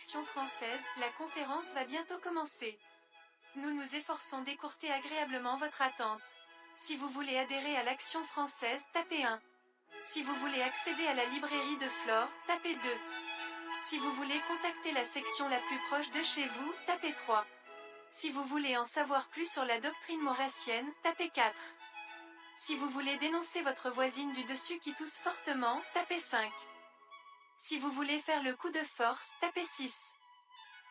Action française, la conférence va bientôt commencer. Nous nous efforçons d'écourter agréablement votre attente. Si vous voulez adhérer à l'Action française, tapez 1. Si vous voulez accéder à la librairie de Flore, tapez 2. Si vous voulez contacter la section la plus proche de chez vous, tapez 3. Si vous voulez en savoir plus sur la doctrine maurassienne, tapez 4. Si vous voulez dénoncer votre voisine du dessus qui tousse fortement, tapez 5. Si vous voulez faire le coup de force, tapez 6.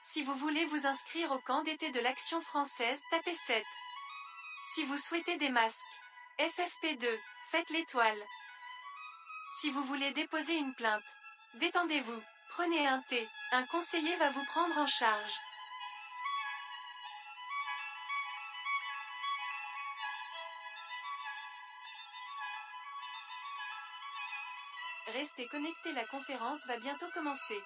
Si vous voulez vous inscrire au camp d'été de l'Action française, tapez 7. Si vous souhaitez des masques, FFP2, faites l'étoile. Si vous voulez déposer une plainte, détendez-vous, prenez un thé, un conseiller va vous prendre en charge. Restez connectés, la conférence va bientôt commencer.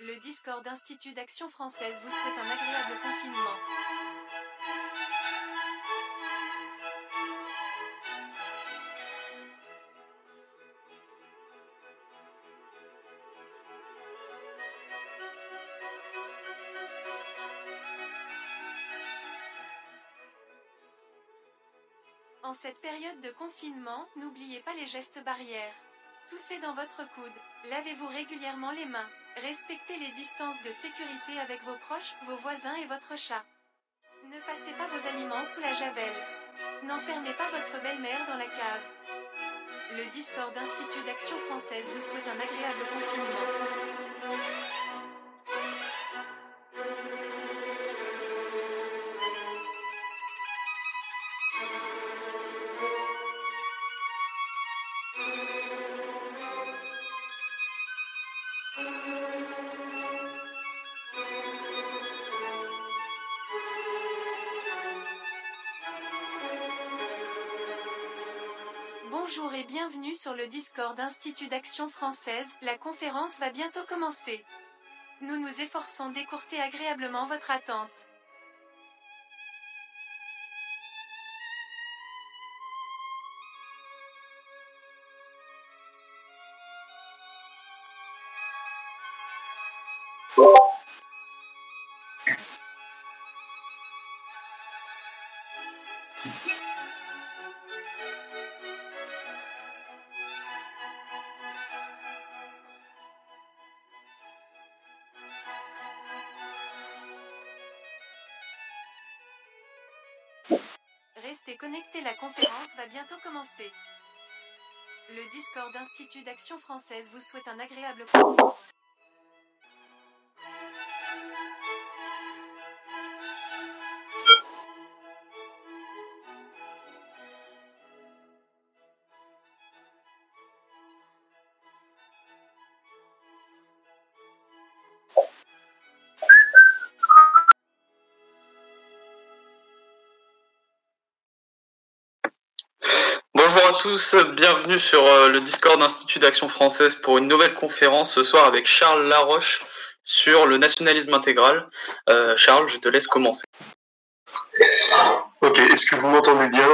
Le Discord Institut d'Action Française vous souhaite un agréable confinement. En cette période de confinement, n'oubliez pas les gestes barrières. Toussez dans votre coude, lavez-vous régulièrement les mains, respectez les distances de sécurité avec vos proches, vos voisins et votre chat. Ne passez pas vos aliments sous la javel. N'enfermez pas votre belle-mère dans la cave. Le Discord Institut d'Action Française vous souhaite un agréable confinement. Sur le Discord Institut d'Action Française, la conférence va bientôt commencer. Nous nous efforçons d'écourter agréablement votre attente. Restez la conférence va bientôt commencer. Le Discord Institut d'Action Française vous souhaite un agréable confinement. Tous, bienvenue sur euh, le Discord Institut d'Action Française pour une nouvelle conférence ce soir avec Charles Laroche sur le nationalisme intégral. Euh, Charles, je te laisse commencer. Ok, est-ce que vous m'entendez bien?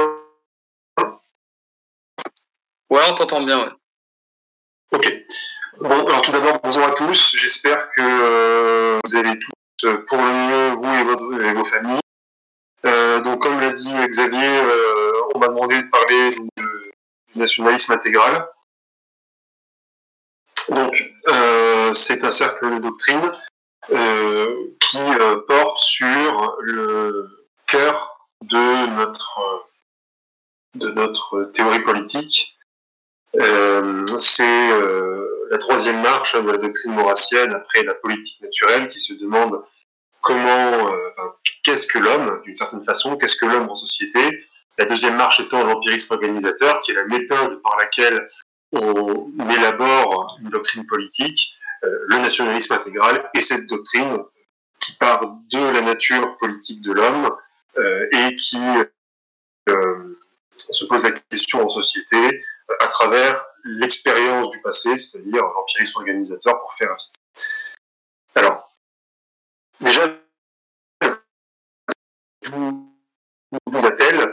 Ouais, on t'entend bien, ouais. Ok. Bon, alors tout d'abord, bonjour à tous. J'espère que euh, vous allez tous euh, pour le mieux, vous et, votre- et vos familles. Euh, donc, comme l'a dit Xavier, on m'a demandé de parler de- nationalisme intégral. Donc, euh, c'est un cercle de doctrine euh, qui euh, porte sur le cœur de notre, de notre théorie politique. C'est la troisième marche de la doctrine maurassienne après la politique naturelle qui se demande comment, qu'est-ce que l'homme, d'une certaine façon, qu'est-ce que l'homme en société. La deuxième marche étant l'empirisme organisateur, qui est la méthode par laquelle on élabore une doctrine politique, euh, le nationalisme intégral, et cette doctrine qui part de la nature politique de l'homme euh, et qui euh, se pose la question en société à travers l'expérience du passé, c'est-à-dire l'empirisme organisateur pour faire vite. Alors, déjà, d'où d'où vient-elle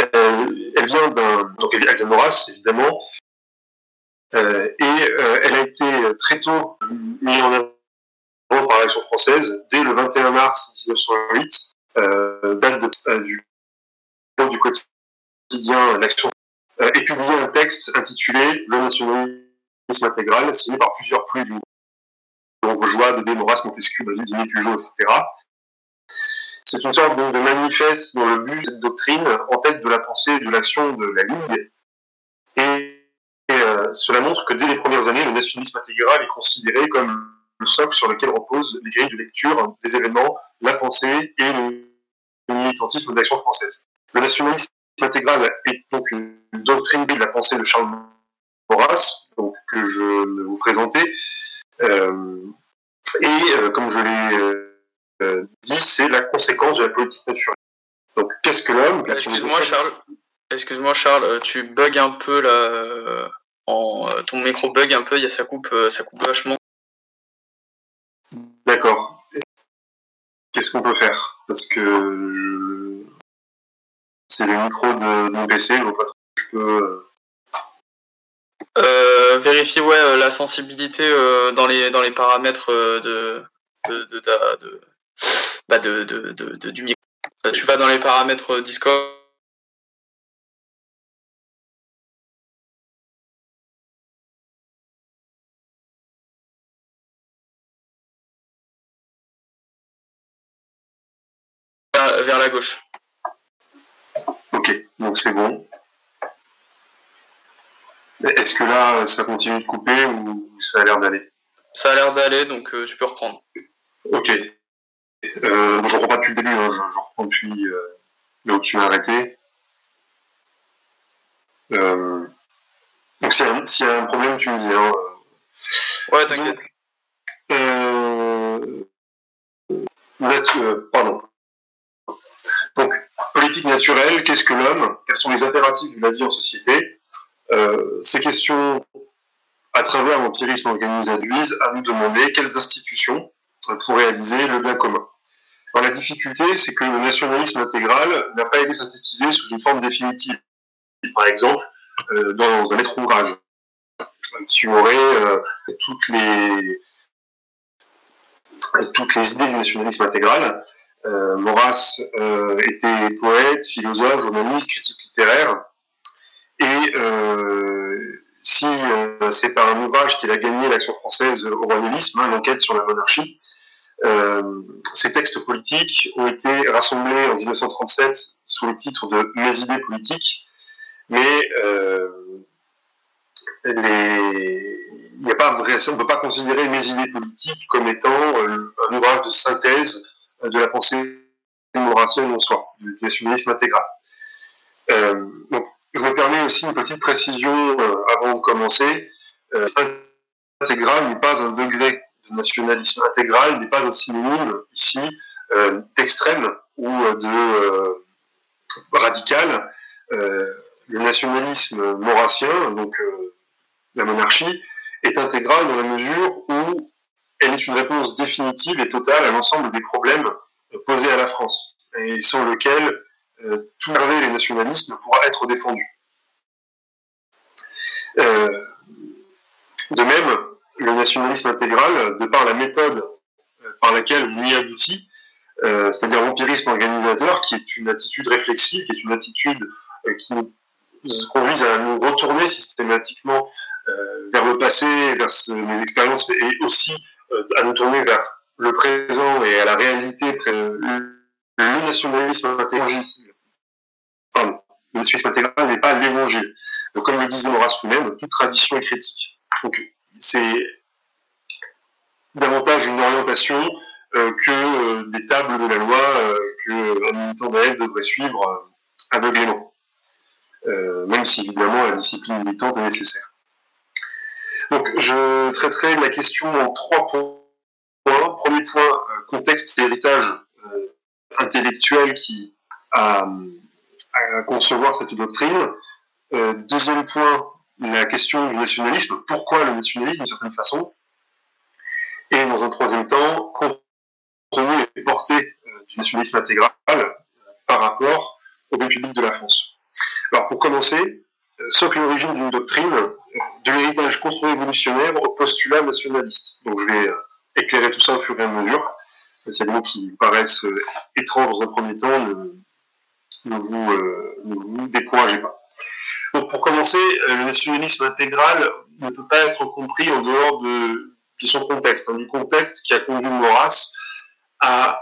Euh, Elle vient d'un, donc elle elle vient de Maurras, évidemment, euh, et euh, elle a été très tôt mise en par l'Action française dès le 21 mars 1908, date du, du quotidien L'Action, et publié un texte intitulé Le nationalisme intégral, signé par plusieurs plus dont Vaugeois, Dédé, Maurras, Montesquieu, Didier Pujol, etc. C'est une sorte de, manifeste dans le but de cette doctrine en tête de la pensée et de l'action de la Ligue. Cela montre que dès les premières années, le nationalisme intégral est considéré comme le socle sur lequel reposent les grilles de lecture des événements, la pensée et le militantisme d'action française. Le nationalisme intégral est donc une doctrine de la pensée de Charles Maurras, donc, que je vais vous présenter. Euh, et euh, comme je l'ai euh, dit, c'est la conséquence de la politique naturelle. Donc, qu'est-ce que l'homme Excuse-moi, Charles. Excuse-moi, Charles, tu bugs un peu là. Euh, en, ton micro bug un peu, il y a, ça coupe, ça coupe vachement. D'accord. Qu'est-ce qu'on peut faire? Parce que c'est le micro de, mon PC, donc je peux. Euh, vérifier ouais la sensibilité dans les dans les paramètres de de, de, de, bah de, de, de, du micro. Euh, tu vas dans les paramètres Discord. Vers la gauche. Ok, donc c'est bon. Est-ce que là, ça continue de couper ou ça a l'air d'aller? Ça a l'air d'aller, donc euh, tu peux reprendre. Ok. Euh, je reprends pas depuis le début, hein, je, reprends depuis euh, là où tu m'as arrêté. Euh, donc s'il y, a un problème, tu me dis. Hein, euh. ouais, t'inquiète. Euh, pardon. Naturelle, qu'est-ce que l'homme Quels sont les impératifs de la vie en société Ces questions, à travers l'empirisme organisé, induisent à nous demander quelles institutions pour réaliser le bien commun. La difficulté, c'est que le nationalisme intégral n'a pas été synthétisé sous une forme définitive. Par exemple, euh, dans un maître ouvrage, qui aurait euh, toutes les toutes les idées du nationalisme intégral. Euh, Maurras euh, était poète, philosophe, journaliste, critique littéraire, et si c'est par un ouvrage qu'il a gagné l'action française au royalisme, hein, l'enquête sur la monarchie, euh, ces textes politiques ont été rassemblés en 1937 sous le titre de Mes idées politiques, mais euh. Il a pas on ne peut pas considérer mes idées politiques comme étant euh, un ouvrage de synthèse de la pensée maurassienne en soi, du nationalisme intégral. Euh, donc, je me permets aussi une petite précision avant de commencer. intégral n'est pas un degré nationalisme intégral n'est pas un synonyme ici euh, d'extrême ou euh, de euh, radical. le nationalisme maurassien, donc la monarchie, est intégral dans la mesure où elle est une réponse définitive et totale à l'ensemble des problèmes posés à la France, et sans lequel tout les nationalistes ne pourra être défendu. de même, le nationalisme intégral, de par la méthode euh, par laquelle on y aboutit, euh, c'est-à-dire l'empirisme organisateur, qui est une attitude réflexive, qui est une attitude euh, qui nous conduit à nous retourner systématiquement vers le passé, vers les expériences, et aussi à nous tourner vers le présent et à la réalité. Le nationalisme intégral, le n'est pas l'évangile. Donc, comme le disait Maurras lui-même, toute tradition est critique. Donc, c'est davantage une orientation euh, que euh, des tables de la loi euh, que un militant d'AF devrait suivre aveuglément. même si évidemment la discipline militante est nécessaire. Donc je traiterai la question en trois points. Premier point, contexte et héritage intellectuel qui a à concevoir cette doctrine. deuxième point, la question du nationalisme, pourquoi le nationalisme d'une certaine façon, et dans un troisième temps, contenu et portée euh, du nationalisme intégral euh, par rapport au bien public de la France. Alors pour commencer, euh, socle l'origine d'une doctrine de l'héritage contre-révolutionnaire au postulat nationaliste. Donc je vais éclairer tout ça au fur et à mesure. Des mots qui paraissent étranges dans un premier temps, ne, vous, découragez pas. Donc pour commencer, le nationalisme intégral ne peut pas être compris en dehors de, son contexte, hein, du contexte qui a conduit Maurras à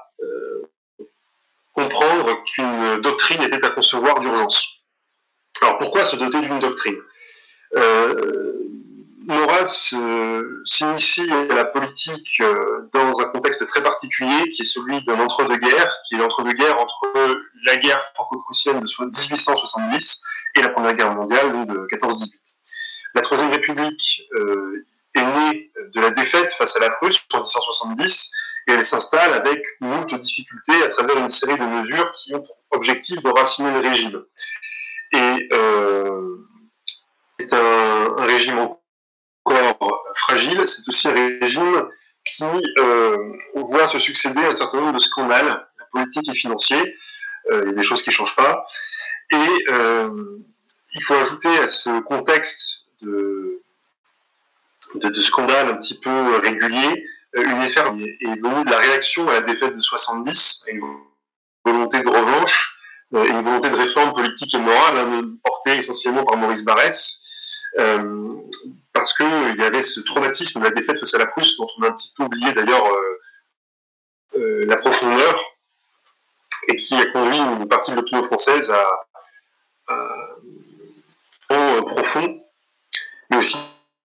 comprendre qu'une doctrine était à concevoir d'urgence. Alors pourquoi se doter d'une doctrine euh, euh, s'initie à la politique euh, dans un contexte très particulier qui est celui d'un entre-deux-guerres, qui est l'entre-deux-guerres entre la guerre franco-prussienne de 1870 et la Première Guerre mondiale de 14-18. La Troisième République est née de la défaite face à la Prusse en 1870 et elle s'installe avec moult difficultés à travers une série de mesures qui ont pour objectif de raciner le régime. Et euh, c'est un, régime encore fragile, c'est aussi un régime qui euh, voit se succéder un certain nombre de scandales politiques et financiers. Euh, il y a des choses qui ne changent pas. Et il faut ajouter à ce contexte de, de, un petit peu réguliers une effet est venue de la réaction à la défaite de 70, une volonté de revanche, et une volonté de réforme politique et morale hein, portée essentiellement par Maurice Barrès, euh, parce qu'il y avait ce traumatisme de la défaite face à la Prusse, dont on a un petit peu oublié d'ailleurs euh, euh, la profondeur, et qui a conduit une partie de l'opinion française à, un profond, mais aussi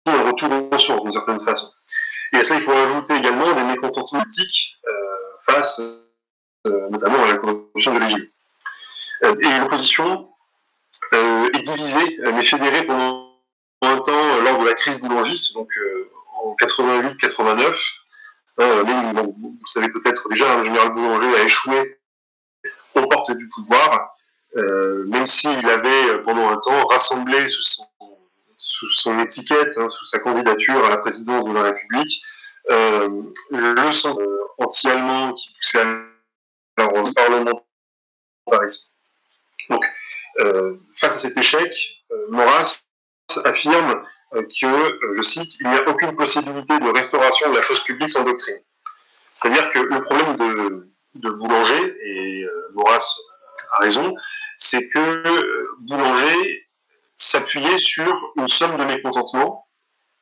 un retour aux ressources d'une certaine façon. Et à ça, il faut ajouter également des mécontentements politiques face notamment à la corruption de l'Égypte. Et l'opposition est divisée, mais fédérée pendant un temps euh, lors de la crise boulangiste, donc euh, en 88-89. Euh, vous savez peut-être déjà, le général Boulanger a échoué aux portes du pouvoir, même s'il avait pendant un temps rassemblé sous son, étiquette, hein, sous sa candidature à la présidence de la République, le centre anti-allemand qui poussait à au parlementarisme. Donc, face à cet échec, Maurras affirme euh, que, euh, je cite, il n'y a aucune possibilité de restauration de la chose publique sans doctrine. C'est-à-dire que le problème de, Boulanger, et euh, a raison, c'est que Boulanger s'appuyait sur une somme de mécontentement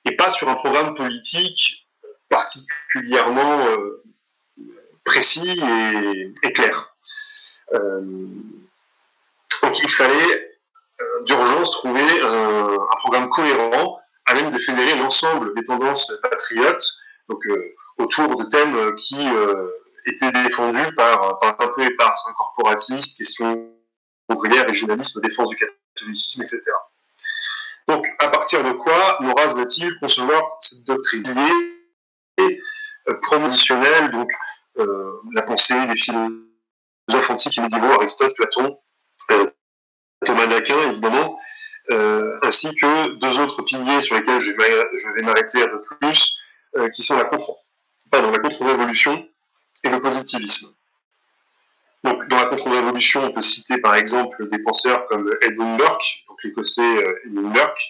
et pas sur un programme politique particulièrement précis et, clair. Donc il fallait euh, d'urgence trouver un, programme cohérent à même de fédérer l'ensemble des tendances patriotes, donc euh, autour de thèmes qui euh, étaient défendus par, par un peu éparse, un corporatisme, question ouvrière, régionalisme, défense du catholicisme, etc. Donc, à partir de quoi Maurras va-t-il concevoir cette doctrine et promotionnelle, donc la pensée des philosophes antiques et médiévaux, Aristote, Platon, Thomas d'Aquin, évidemment, euh, ainsi que deux autres piliers sur lesquels je vais m'arrêter un peu plus, euh, qui sont la contre-révolution et le positivisme. Donc, dans la contre-révolution, on peut citer par exemple des penseurs comme Edmund Burke, donc l'écossais euh, Edmund Burke,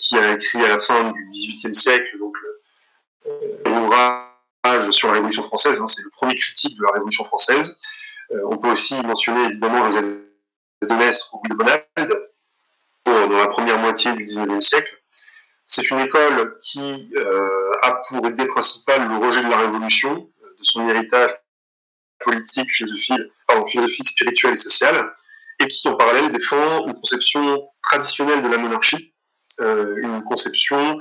qui a écrit à la fin du XVIIIe siècle donc, un ouvrage sur la Révolution française, hein, c'est le premier critique de la Révolution française. on peut aussi mentionner évidemment Joseph de Mestre ou de Bonald, dans la première moitié du XIXe siècle. C'est une école qui euh, a pour idée principale le rejet de la Révolution, euh, de son héritage politique, philosophique, pardon, philosophique, spirituel et social, et qui en parallèle défend une conception traditionnelle de la monarchie, euh, une conception,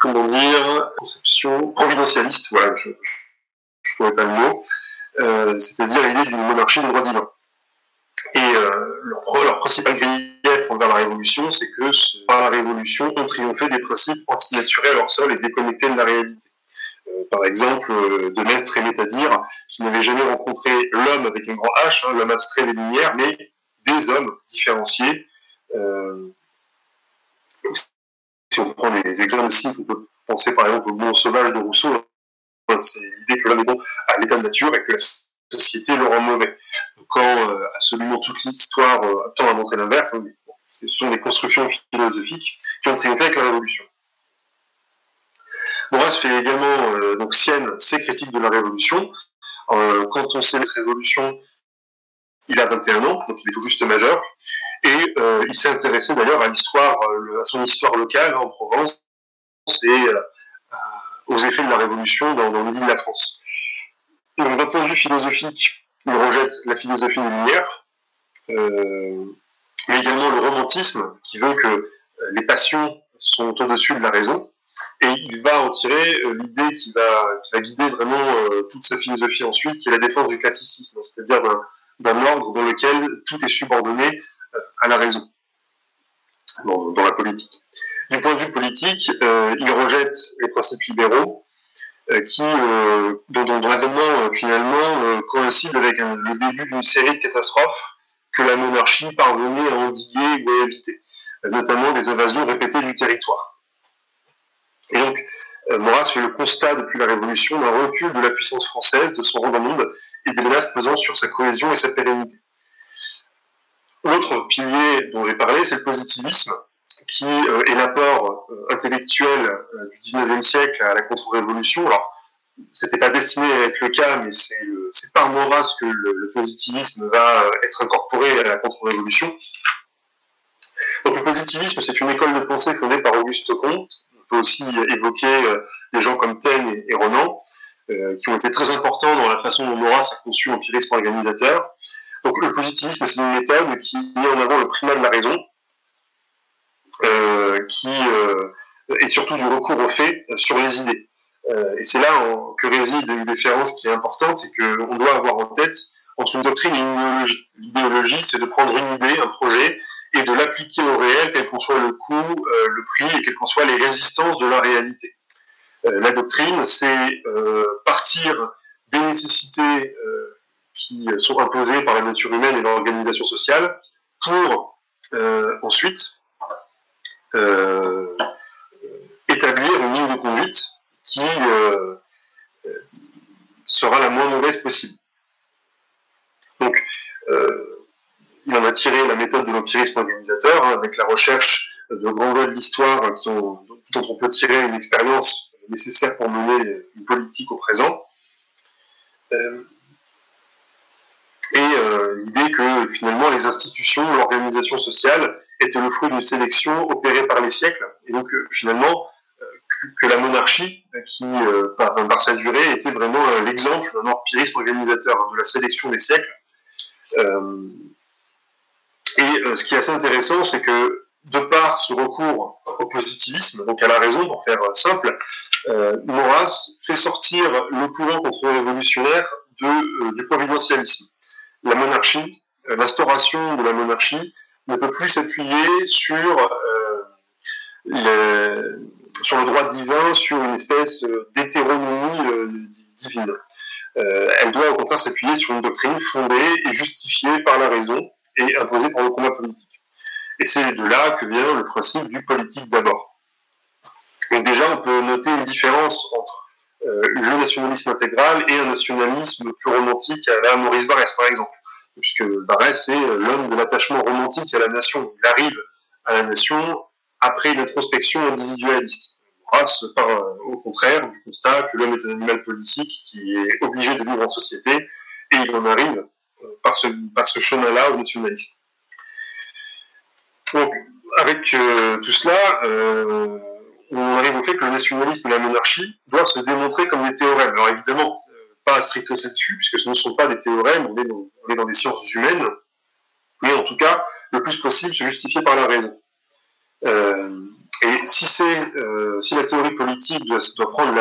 comment dire, conception providentialiste, voilà, je ne trouvais pas le mot, euh, c'est-à-dire l'idée d'une monarchie de droit divin. Et euh, leur, principal grief envers la Révolution, c'est que par la Révolution, ont triomphé des principes antinaturels leur sol et déconnectés de la réalité. Euh, par exemple, De Maistre aimait à dire qu'il n'avait jamais rencontré l'homme avec un grand H, hein, l'homme abstrait des Lumières, mais des hommes différenciés. si on prend des exemples aussi, on peut penser par exemple au monde sauvage de Rousseau, c'est l'idée que l'homme est bon à l'état de nature et que la société le rend mauvais. quand euh, absolument toute l'histoire euh, tend à montrer l'inverse, hein, ce sont des constructions philosophiques qui ont triomphé avec la Révolution. Maurras fait également donc sienne ses critiques de la Révolution. quand on sait cette Révolution, il a 21 ans, donc il est tout juste majeur, et il s'est intéressé d'ailleurs à l'histoire, à son histoire locale en Provence aux effets de la Révolution dans, dans de la France. Donc d'un point de vue philosophique, il rejette la philosophie des Lumières, euh, mais également le romantisme, qui veut que euh, les passions sont au-dessus de la raison, et il va en tirer euh, l'idée qui va, qui va guider vraiment toute sa philosophie ensuite, qui est la défense du classicisme, c'est-à-dire d'un ordre dans lequel tout est subordonné à la raison, dans, la politique. Du point de vue politique, il rejette les principes libéraux, euh, euh, dont, dont l'avènement euh, finalement coïncide avec le début d'une série de catastrophes que la monarchie parvenait à endiguer ou à éviter, notamment des invasions répétées du territoire. Et donc, Maurras fait le constat depuis la Révolution d'un recul de la puissance française, de son rang dans le monde et des menaces pesant sur sa cohésion et sa pérennité. L'autre pilier dont j'ai parlé, c'est le positivisme, qui euh, est l'apport euh, intellectuel euh, du 19e siècle à la contre-révolution. Alors, c'était pas destiné à être le cas, mais c'est par Maurras que le, positivisme va être incorporé à la contre-révolution. Donc le positivisme, c'est une école de pensée fondée par Auguste Comte. On peut aussi évoquer des gens comme Taine et, Renan, qui ont été très importants dans la façon dont Maurras a conçu l'empirisme organisateur. Donc le positivisme, c'est une méthode qui met en avant le primat de la raison, euh, qui euh, et surtout du recours aux faits euh, sur les idées. et c'est là que réside une différence qui est importante, c'est qu'on doit avoir en tête entre une doctrine et une idéologie. L'idéologie, c'est de prendre une idée, un projet, et de l'appliquer au réel, quel qu'en soit le coût, le prix, et quelles qu'en soient les résistances de la réalité. la doctrine, c'est partir des nécessités qui sont imposées par la nature humaine et l'organisation sociale pour ensuite euh, établir une ligne de conduite qui euh, sera la moins mauvaise possible. Donc, euh, il en a tiré la méthode de l'empirisme organisateur, hein, avec la recherche de grands de l'histoire dont on peut tirer une expérience nécessaire pour mener une politique au présent. Et l'idée que finalement les institutions, l'organisation sociale était le fruit d'une sélection opérée par les siècles, et donc euh, finalement euh, que, la monarchie, qui euh, par, par, sa durée était vraiment l'exemple d'un empirisme organisateur hein, de la sélection des siècles. et ce qui est assez intéressant, c'est que de par ce recours au positivisme, donc à la raison, pour faire simple, Maurras fait sortir le courant contre-révolutionnaire du providentialisme. La monarchie, l'instauration de la monarchie ne peut plus s'appuyer sur, euh, le, droit divin, sur une espèce d'hétéronomie euh, divine. Euh, elle doit au contraire s'appuyer sur une doctrine fondée et justifiée par la raison et imposée par le combat politique. Et c'est de là que vient le principe du politique d'abord. Donc déjà, on peut noter une différence entre le nationalisme intégral et un nationalisme plus romantique à la Maurice Barrès, par exemple puisque Barrès c'est l'homme de l'attachement romantique à la nation. Il arrive à la nation après une introspection individualiste. Grâce, par, au contraire, du constat que l'homme est un animal politique qui est obligé de vivre en société, et il en arrive euh, par ce, chemin-là au nationalisme. Donc, avec euh, tout cela, euh, on arrive au fait que le nationalisme et la monarchie doivent se démontrer comme des théorèmes. Alors évidemment, pas stricto sensu, puisque ce ne sont pas des théorèmes, on est dans, des sciences humaines, mais en tout cas, le plus possible, se justifier par la raison. Euh, et euh, si la théorie politique doit, prendre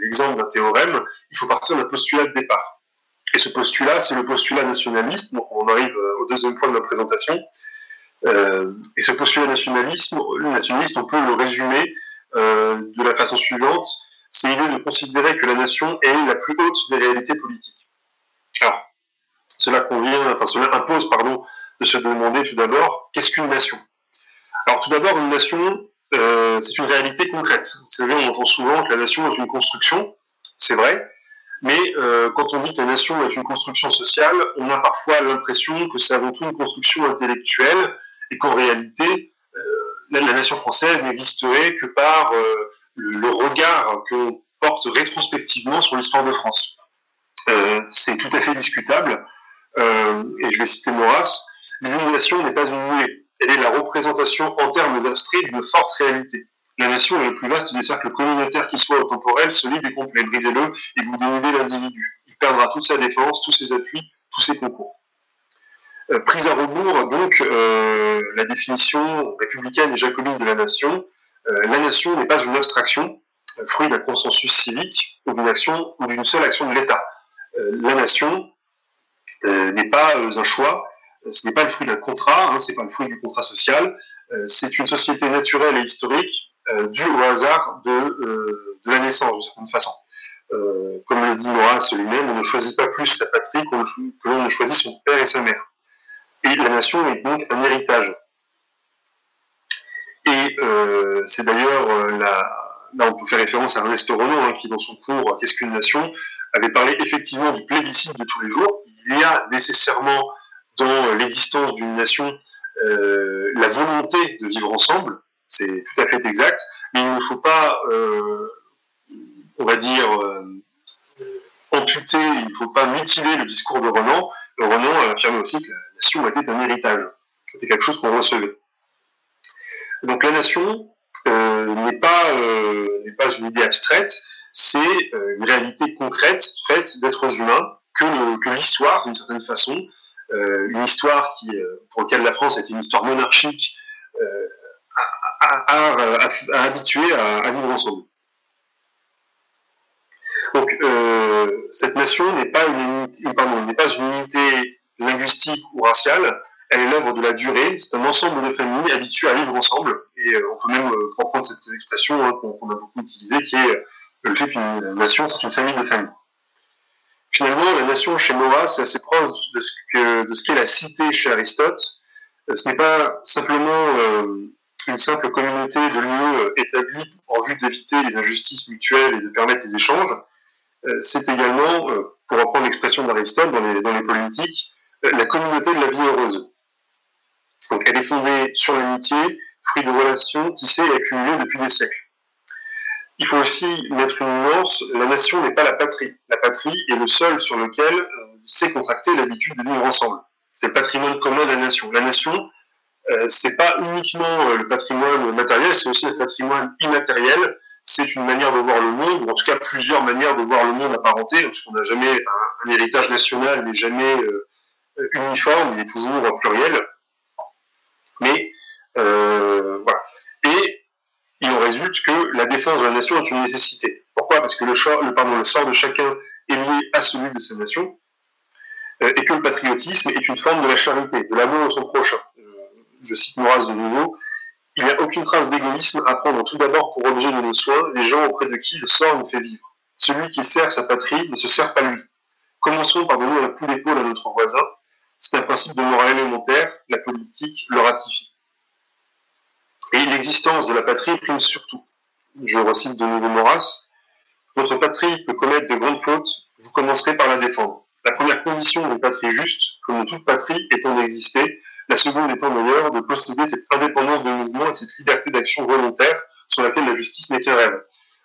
l'exemple d'un théorème, il faut partir d'un postulat de départ. Et ce postulat, c'est le postulat nationaliste. On arrive euh, au deuxième point de ma présentation. et ce postulat nationalisme, nationaliste, on peut le résumer de la façon suivante c'est l'idée de considérer que la nation est la plus haute des réalités politiques. Alors, cela convient, enfin, cela impose, pardon, de se demander tout d'abord, qu'est-ce qu'une nation? Alors, tout d'abord, une nation, euh, c'est une réalité concrète. Vous savez, on entend souvent que la nation est une construction, c'est vrai, mais euh, quand on dit que la nation est une construction sociale, on a parfois l'impression que c'est avant tout une construction intellectuelle et qu'en réalité, euh, la, nation française n'existerait que par le, regard qu'on porte rétrospectivement sur l'histoire de France. c'est tout à fait discutable, et je vais citer Maurras, l'illumination n'est pas une nuée, elle est la représentation en termes abstraits d'une forte réalité. La nation est le plus vaste des cercles communautaires qui soient temporels, solide et complet. Brisez-le et vous dénudez l'individu. Il perdra toute sa défense, tous ses appuis, tous ses concours. Euh, prise à rebours, donc, euh, la définition républicaine et jacobine de la nation. Euh, la nation n'est pas une abstraction, fruit d'un consensus civique ou d'une action ou d'une seule action de l'État. la nation n'est pas un choix, ce n'est pas le fruit d'un contrat, hein, c'est pas le fruit du contrat social, c'est une société naturelle et historique dû au hasard de, de, la naissance, d'une certaine façon. Euh, comme le dit Maurras lui-même, on ne choisit pas plus sa patrie que l'on ne choisit son père et sa mère. Et la nation est donc un héritage. Et euh, c'est d'ailleurs là, là, on peut faire référence à Ernest Renaud, hein, qui dans son cours Qu'est-ce qu'une nation avait parlé effectivement du plébiscite de tous les jours. Il y a nécessairement dans l'existence d'une nation euh, la volonté de vivre ensemble, c'est tout à fait exact, mais il ne faut pas, euh, on va dire, euh, amputer, il ne faut pas mutiler le discours de Renan. Renan affirmait aussi que la nation était un héritage, c'était quelque chose qu'on recevait. Donc la nation euh, n'est pas, pas une idée abstraite, c'est une réalité concrète faite d'êtres humains que, l'histoire, d'une certaine façon, une histoire qui, pour laquelle la France était une histoire monarchique, à, habituer à, vivre ensemble. Donc, euh, cette nation n'est pas, n'est pas une unité linguistique ou raciale, elle est l'œuvre de la durée, c'est un ensemble de familles habituées à vivre ensemble, et euh, on peut même euh, reprendre cette expression hein, qu'on a beaucoup utilisée, qui est le fait qu'une nation, c'est une famille de familles. Finalement, la nation chez Maurras, c'est assez proche de ce qu'est la cité chez Aristote. Ce n'est pas simplement une simple communauté de lieux euh, établis en vue d'éviter les injustices mutuelles et de permettre les échanges, euh, c'est également, euh, pour reprendre l'expression d'Aristote dans les, dans les politiques, la communauté de la vie heureuse. Donc elle est fondée sur l'amitié, fruit de relations tissées et accumulées depuis des siècles. Il faut aussi mettre une nuance, la nation n'est pas la patrie. La patrie est le sol sur lequel s'est contracté l'habitude de vivre ensemble. C'est le patrimoine commun de la nation. La nation, euh, c'est pas uniquement euh, le patrimoine matériel, c'est aussi le patrimoine immatériel. C'est une manière de voir le monde, ou en tout cas plusieurs manières de voir le monde apparenté, parce qu'on n'a jamais un, héritage national n'est jamais euh, uniforme, il est toujours pluriel. Mais voilà. Et il en résulte que la défense de la nation est une nécessité. Pourquoi? Parce que le, sort de chacun est lié à celui de sa nation, et que le patriotisme est une forme de la charité, de l'amour de son prochain je cite Maurras de nouveau, il n'y a aucune trace d'égoïsme à prendre tout d'abord pour objet de nos soins les gens auprès de qui le sort nous fait vivre. Celui qui sert sa patrie ne se sert pas lui. Commençons par donner un coup d'épaule à notre voisin. C'est un principe de morale élémentaire, la politique le ratifie. Et l'existence de la patrie prime surtout. Je recite de nouveau Maurras. Votre patrie peut commettre de grandes fautes, vous commencerez par la défendre. La première condition d'une patrie juste, comme toute patrie étant d'exister, la seconde étant d'ailleurs de posséder cette indépendance de mouvement et cette liberté d'action volontaire sur laquelle la justice n'est qu'un rêve.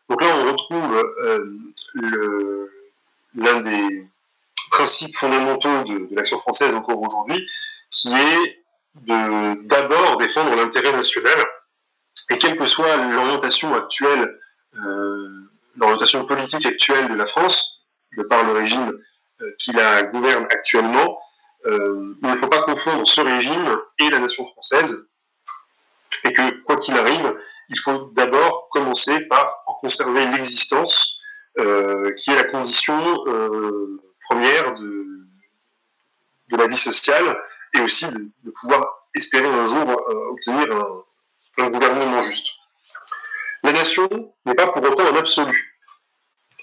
Donc là, on retrouve euh, l'un des principes fondamentaux de, l'action française encore aujourd'hui, qui est de d'abord défendre l'intérêt national, et quelle que soit l'orientation actuelle, euh, l'orientation politique actuelle de la France, de par le régime euh, qui la gouverne actuellement, euh, il ne faut pas confondre ce régime et la nation française, et que quoi qu'il arrive, il faut d'abord commencer par en conserver l'existence, qui est la condition première de, la vie sociale, et aussi de, pouvoir espérer un jour obtenir un, un gouvernement juste. La nation n'est pas pour autant un absolu.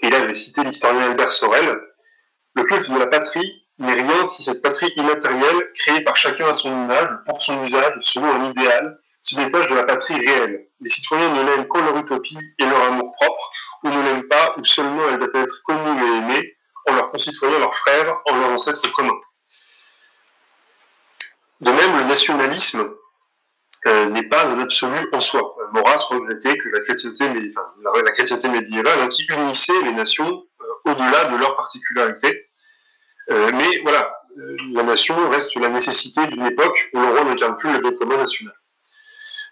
Et là, je vais citer l'historien Albert Sorel. Le culte de la patrie n'est rien si cette patrie immatérielle, créée par chacun à son image, pour son usage, selon un idéal, se détache de la patrie réelle. Les citoyens ne l'aiment qu'en leur utopie et leur amour propre, ou ne l'aiment pas, ou seulement elle doit être connue et aimée, en leurs concitoyens, leurs frères, en leurs ancêtres communs. De même, le nationalisme euh, n'est pas un absolu en soi. Maurras regrettait que la chrétienté, la, médiévale hein, qui unissait les nations au-delà de leurs particularités. mais voilà, la nation reste la nécessité d'une époque où le roi n'incarne plus le bien commun national.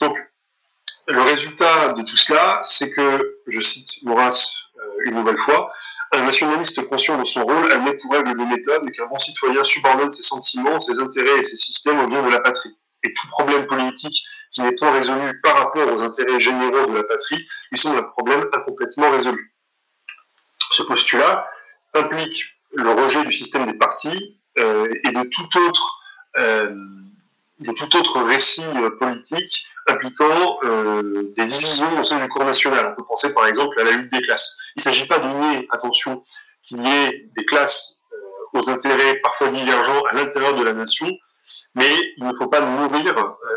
Donc, le résultat de tout cela, c'est que, je cite Maurras une nouvelle fois, un nationaliste conscient de son rôle pour règle de méthode qu'un bon citoyen subordonne ses sentiments, ses intérêts et ses systèmes au bien de la patrie. Et tout problème politique qui n'est pas résolu par rapport aux intérêts généraux de la patrie lui semble un problème incomplètement résolu. Ce postulat implique le rejet du système des partis euh, et de tout autre euh, de tout autre récit euh, politique impliquant euh, des divisions au sein du corps national. On peut penser par exemple à la lutte des classes. Il ne s'agit pas de nier, attention, qu'il y ait des classes euh, aux intérêts parfois divergents à l'intérieur de la nation, mais il ne faut pas nourrir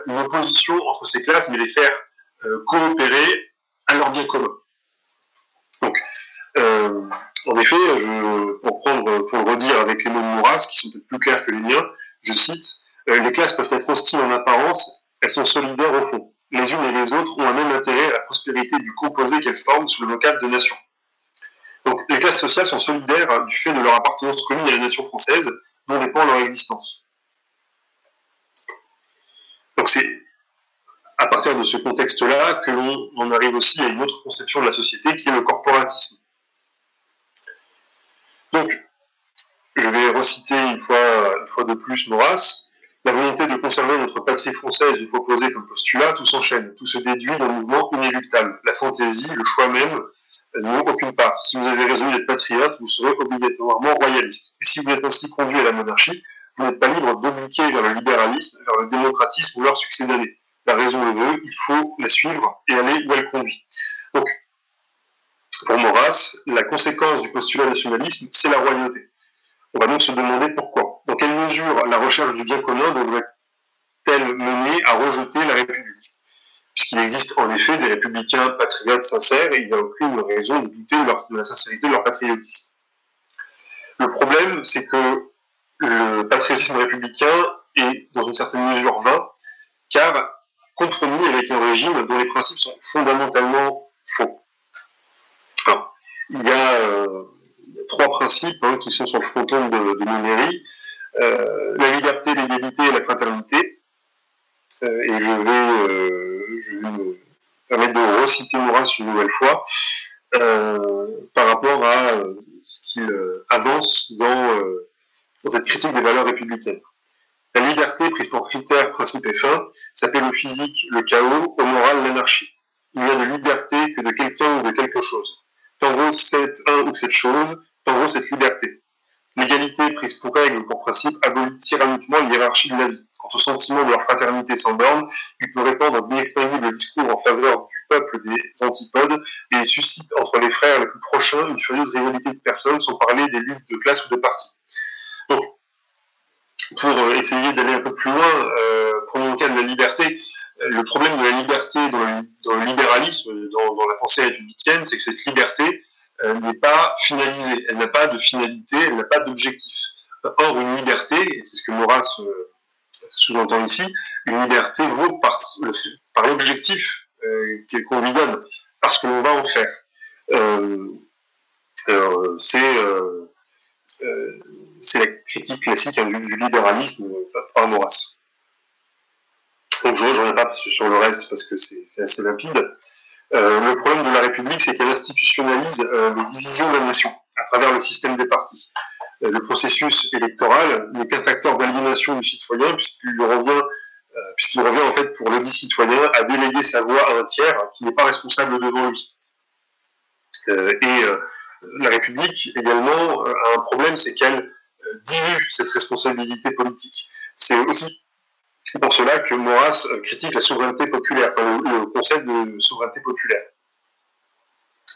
une opposition entre ces classes, mais les faire coopérer à leur bien commun. Donc, en effet, je, pour, prendre, pour redire avec les mots de Maurras, qui sont peut-être plus clairs que les miens, je cite les classes peuvent être hostiles en apparence, elles sont solidaires au fond. Les unes et les autres ont un même intérêt à la prospérité du composé qu'elles forment sous le local de nation. Donc les classes sociales sont solidaires du fait de leur appartenance commune à la nation française, dont dépend leur existence. Donc c'est à partir de ce contexte-là que l'on en arrive aussi à une autre conception de la société qui est le corporatisme. Donc, je vais reciter une fois, une fois de plus Maurras. La volonté de conserver notre patrie française, une fois posée comme postulat, tout s'enchaîne, tout se déduit d'un mouvement inéluctable. La fantaisie, le choix même, n'ont aucune part. Si vous avez résolu d'être patriote, vous serez obligatoirement royaliste. Et si vous êtes ainsi conduit à la monarchie, vous n'êtes pas libre d'obliquer vers le libéralisme, vers le démocratisme ou leur succéder. La raison le veut, il faut la suivre et aller où elle conduit. Donc, pour Maurras, la conséquence du postulat nationalisme, c'est la royauté. On va donc se demander pourquoi. Mesure la recherche du bien commun devrait-elle mener à rejeter la République? Puisqu'il existe en effet des républicains patriotes sincères et il n'y a aucune raison de douter de, la sincérité de leur patriotisme. Le problème, c'est que le patriotisme républicain est dans une certaine mesure vain, car compromis avec un régime dont les principes sont fondamentalement faux. Alors, il y a euh, trois principes hein, qui sont sur le fronton de, de. Euh, la liberté, l'égalité et la fraternité. Euh, et je vais, euh, je vais me permettre de reciter Maurras une nouvelle fois par rapport à ce qu'il avance dans, dans, cette critique des valeurs républicaines. La liberté, prise pour critère, principe et fin, s'appelle au physique le chaos, au moral l'anarchie. Il n'y a de liberté que de quelqu'un ou de quelque chose. Tant vaut cette un ou cette chose, tant vaut cette liberté. L'égalité prise pour règle ou pour principe abolit tyranniquement l'hierarchie de la vie. Quant au sentiment de leur fraternité sans borne, il peut répandre d'inextinguibles discours en faveur du peuple des antipodes et suscite entre les frères les plus prochains une furieuse rivalité de personnes sans parler des luttes de classe ou de parti. Donc, pour euh, essayer d'aller un peu plus loin, euh, prenons le cas de la liberté. Le problème de la liberté dans le, libéralisme, dans, dans, la pensée républicaine, c'est que cette liberté, euh, n'est pas finalisée, elle n'a pas de finalité, elle n'a pas d'objectif. Or, une liberté, et c'est ce que Maurras euh, sous-entend ici, une liberté vaut par, l'objectif euh, qu'on lui donne, parce que l'on va en faire. c'est la critique classique hein, du, libéralisme par Maurras. Donc je ne reviens pas sur le reste parce que c'est assez limpide. Euh, le problème de la République, c'est qu'elle institutionnalise euh, les divisions de la nation à travers le système des partis. Euh, le processus électoral n'est qu'un facteur d'aliénation du citoyen puisqu'il revient, puisqu'il revient en fait pour le dit citoyen à déléguer sa voix à un tiers qui n'est pas responsable devant lui. et la République également a un problème, c'est qu'elle dilue cette responsabilité politique. C'est aussi c'est pour cela que Maurras euh, critique la souveraineté populaire, le, concept de souveraineté populaire.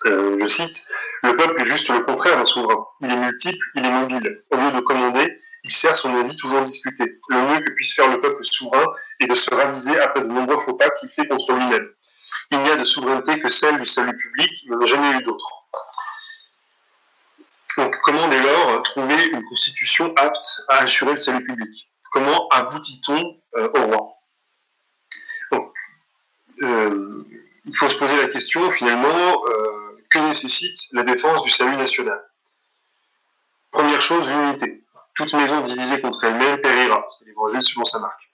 Euh, je cite, Le peuple est juste le contraire d'un souverain. Il est multiple, il est mobile. Au lieu de commander, il sert son avis toujours discuté. Le mieux que puisse faire le peuple souverain est de se raviser après de nombreux faux pas qu'il fait contre lui-même. Il n'y a de souveraineté que celle du salut public, il n'en a jamais eu d'autre. Donc comment dès lors trouver une constitution apte à assurer le salut public? Comment aboutit-on euh, au roi? Donc, il faut se poser la question finalement que nécessite la défense du salut national? Première chose, l'unité. Toute maison divisée contre elle-même périra. C'est l'évangile selon sa marque.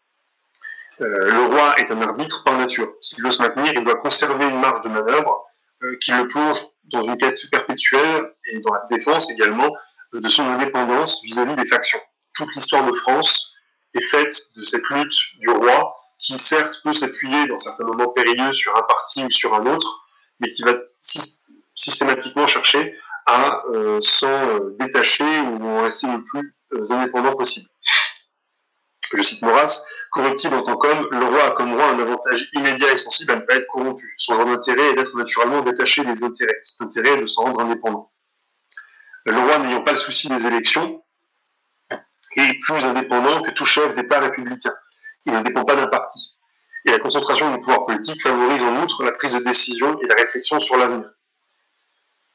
le roi est un arbitre par nature. S'il veut se maintenir, il doit conserver une marge de manœuvre qui le plonge dans une quête perpétuelle et dans la défense également de son indépendance vis-à-vis des factions. Toute l'histoire de France est faite de cette lutte du roi qui certes peut s'appuyer dans certains moments périlleux sur un parti ou sur un autre, mais qui va systématiquement chercher à euh, s'en euh, détacher ou en rester le plus euh, indépendant possible. Je cite Maurras, corruptible en tant qu'homme, le roi a comme roi un avantage immédiat et sensible à ne pas être corrompu. Son genre d'intérêt est d'être naturellement détaché des intérêts. Cet intérêt est de s'en rendre indépendant. Le roi n'ayant pas le souci des élections est plus indépendant que tout chef d'État républicain. Il ne dépend pas d'un parti. Et la concentration du pouvoir politique favorise en outre la prise de décision et la réflexion sur l'avenir.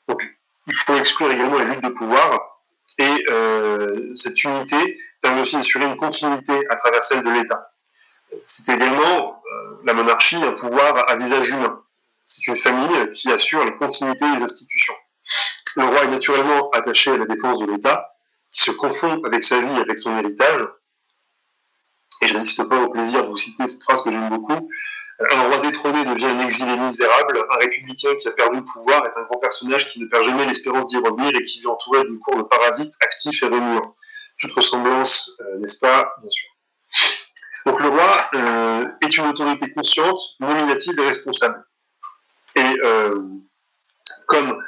Donc, il faut exclure également la lutte de pouvoir et euh, cette unité permet aussi d'assurer une continuité à travers celle de l'État. C'est également euh, la monarchie un pouvoir à visage humain. C'est une famille qui assure la continuité des institutions. Le roi est naturellement attaché à la défense de l'État, qui se confond avec sa vie, avec son héritage. Et je résiste pas au plaisir de vous citer cette phrase que j'aime beaucoup. Un roi détrôné devient un exilé misérable, un républicain qui a perdu le pouvoir est un grand personnage qui ne perd jamais l'espérance d'y revenir et qui vit entouré d'une cour de parasites actifs et remuants. Toute ressemblance, euh, n'est-ce pas? Bien sûr. Donc le roi euh, est une autorité consciente, nominative et responsable. Et euh, comme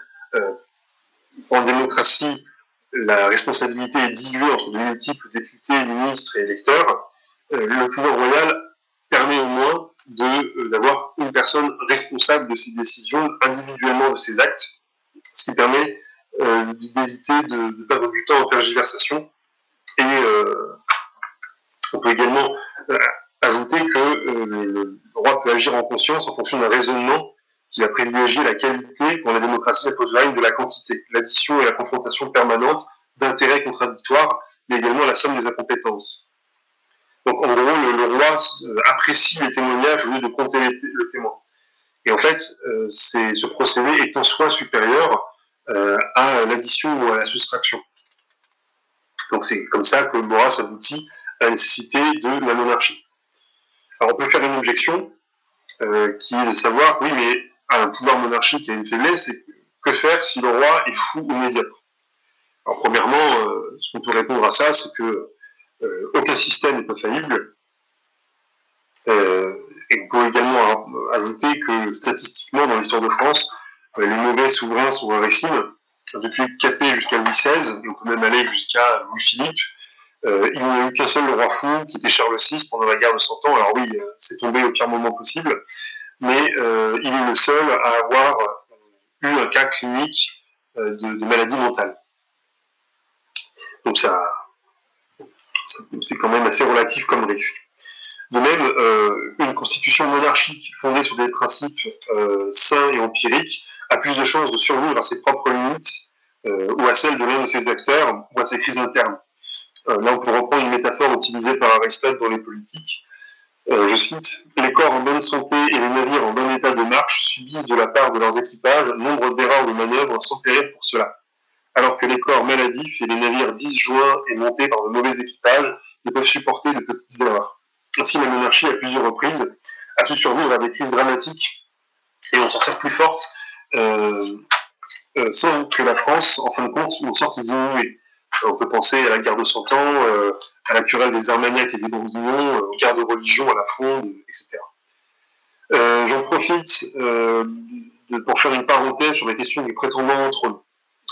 en démocratie, la responsabilité est diluée entre de multiples députés, ministres et électeurs, le pouvoir royal permet au moins euh, d'avoir une personne responsable de ses décisions, individuellement de ses actes, ce qui permet euh, d'éviter de, perdre du temps en tergiversation. Et euh, on peut également ajouter que le roi peut agir en conscience en fonction d'un raisonnement qui va privilégier la qualité quand la démocratie pose la de la quantité, l'addition et la confrontation permanente d'intérêts contradictoires, mais également la somme des incompétences. Donc en gros, le, roi euh, apprécie les témoignages au lieu de compter le témoin. Et en fait, euh, ce procédé est en soi supérieur euh, à l'addition ou à la soustraction. Donc c'est comme ça que Maurras aboutit à la nécessité de la monarchie. Alors on peut faire une objection qui est de savoir, oui, mais un pouvoir monarchique a une faiblesse, et que faire si le roi est fou ou médiocre? Alors premièrement, ce qu'on peut répondre à ça, c'est que euh, aucun système n'est infaillible. Euh, et on peut également ajouter que statistiquement, dans l'histoire de France, euh, les mauvais souverains sont rarissimes. Depuis Capet jusqu'à Louis XVI, et on peut même aller jusqu'à Louis-Philippe, il n'y a eu qu'un seul roi fou, qui était Charles VI pendant la guerre de Cent Ans. Alors oui, c'est tombé au pire moment possible, mais il est le seul à avoir eu un cas clinique de, de maladie mentale. Donc ça, c'est quand même assez relatif comme risque. De même, euh, une constitution monarchique fondée sur des principes euh, sains et empiriques a plus de chances de survivre à ses propres limites euh, ou à celles de l'un de ses acteurs ou à ses crises internes. là, on peut reprendre une métaphore utilisée par Aristote dans les politiques. Je cite Les corps en bonne santé et les navires en bon état de marche subissent de la part de leurs équipages nombre d'erreurs de manœuvre sans péril pour cela alors que les corps maladifs et les navires disjoints et montés par de mauvais équipages ne peuvent supporter de petites erreurs. Ainsi, la monarchie, à plusieurs reprises, a su survivre à des crises dramatiques et en sortir plus forte, euh, euh, sans que la France, en fin de compte, en sorte diminuée. On peut penser à la guerre de Cent Ans, euh, à la querelle des Armagnacs et des Bourguignons, aux guerres de religion à la Fronde, etc. J'en profite pour faire une parenthèse sur la question du prétendant au trône.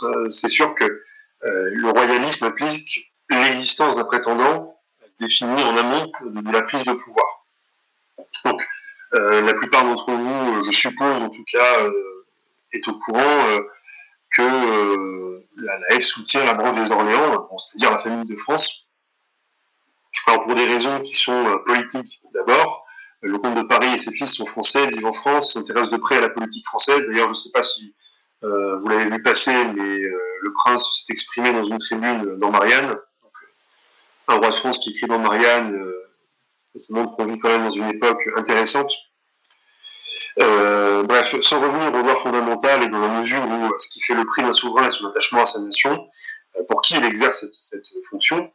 Euh, c'est sûr que euh, le royalisme implique l'existence d'un prétendant défini en amont de la prise de pouvoir. Donc, euh, la plupart d'entre vous, je suppose en tout cas, est au courant que la, F soutient la branche des Orléans, c'est-à-dire la famille de France. Alors pour des raisons qui sont politiques d'abord, le comte de Paris et ses fils sont français, vivent en France, s'intéressent de près à la politique française. D'ailleurs, je ne sais pas si euh, vous l'avez vu passer, mais euh, le prince s'est exprimé dans une tribune dans Marianne. Un roi de France qui écrit dans Marianne, ça montre qu'on vit quand même dans une époque intéressante. Bref, sans revenir aux lois fondamentales et dans la mesure où ce qui fait le prix d'un souverain est son attachement à sa nation, pour qui il exerce cette, fonction,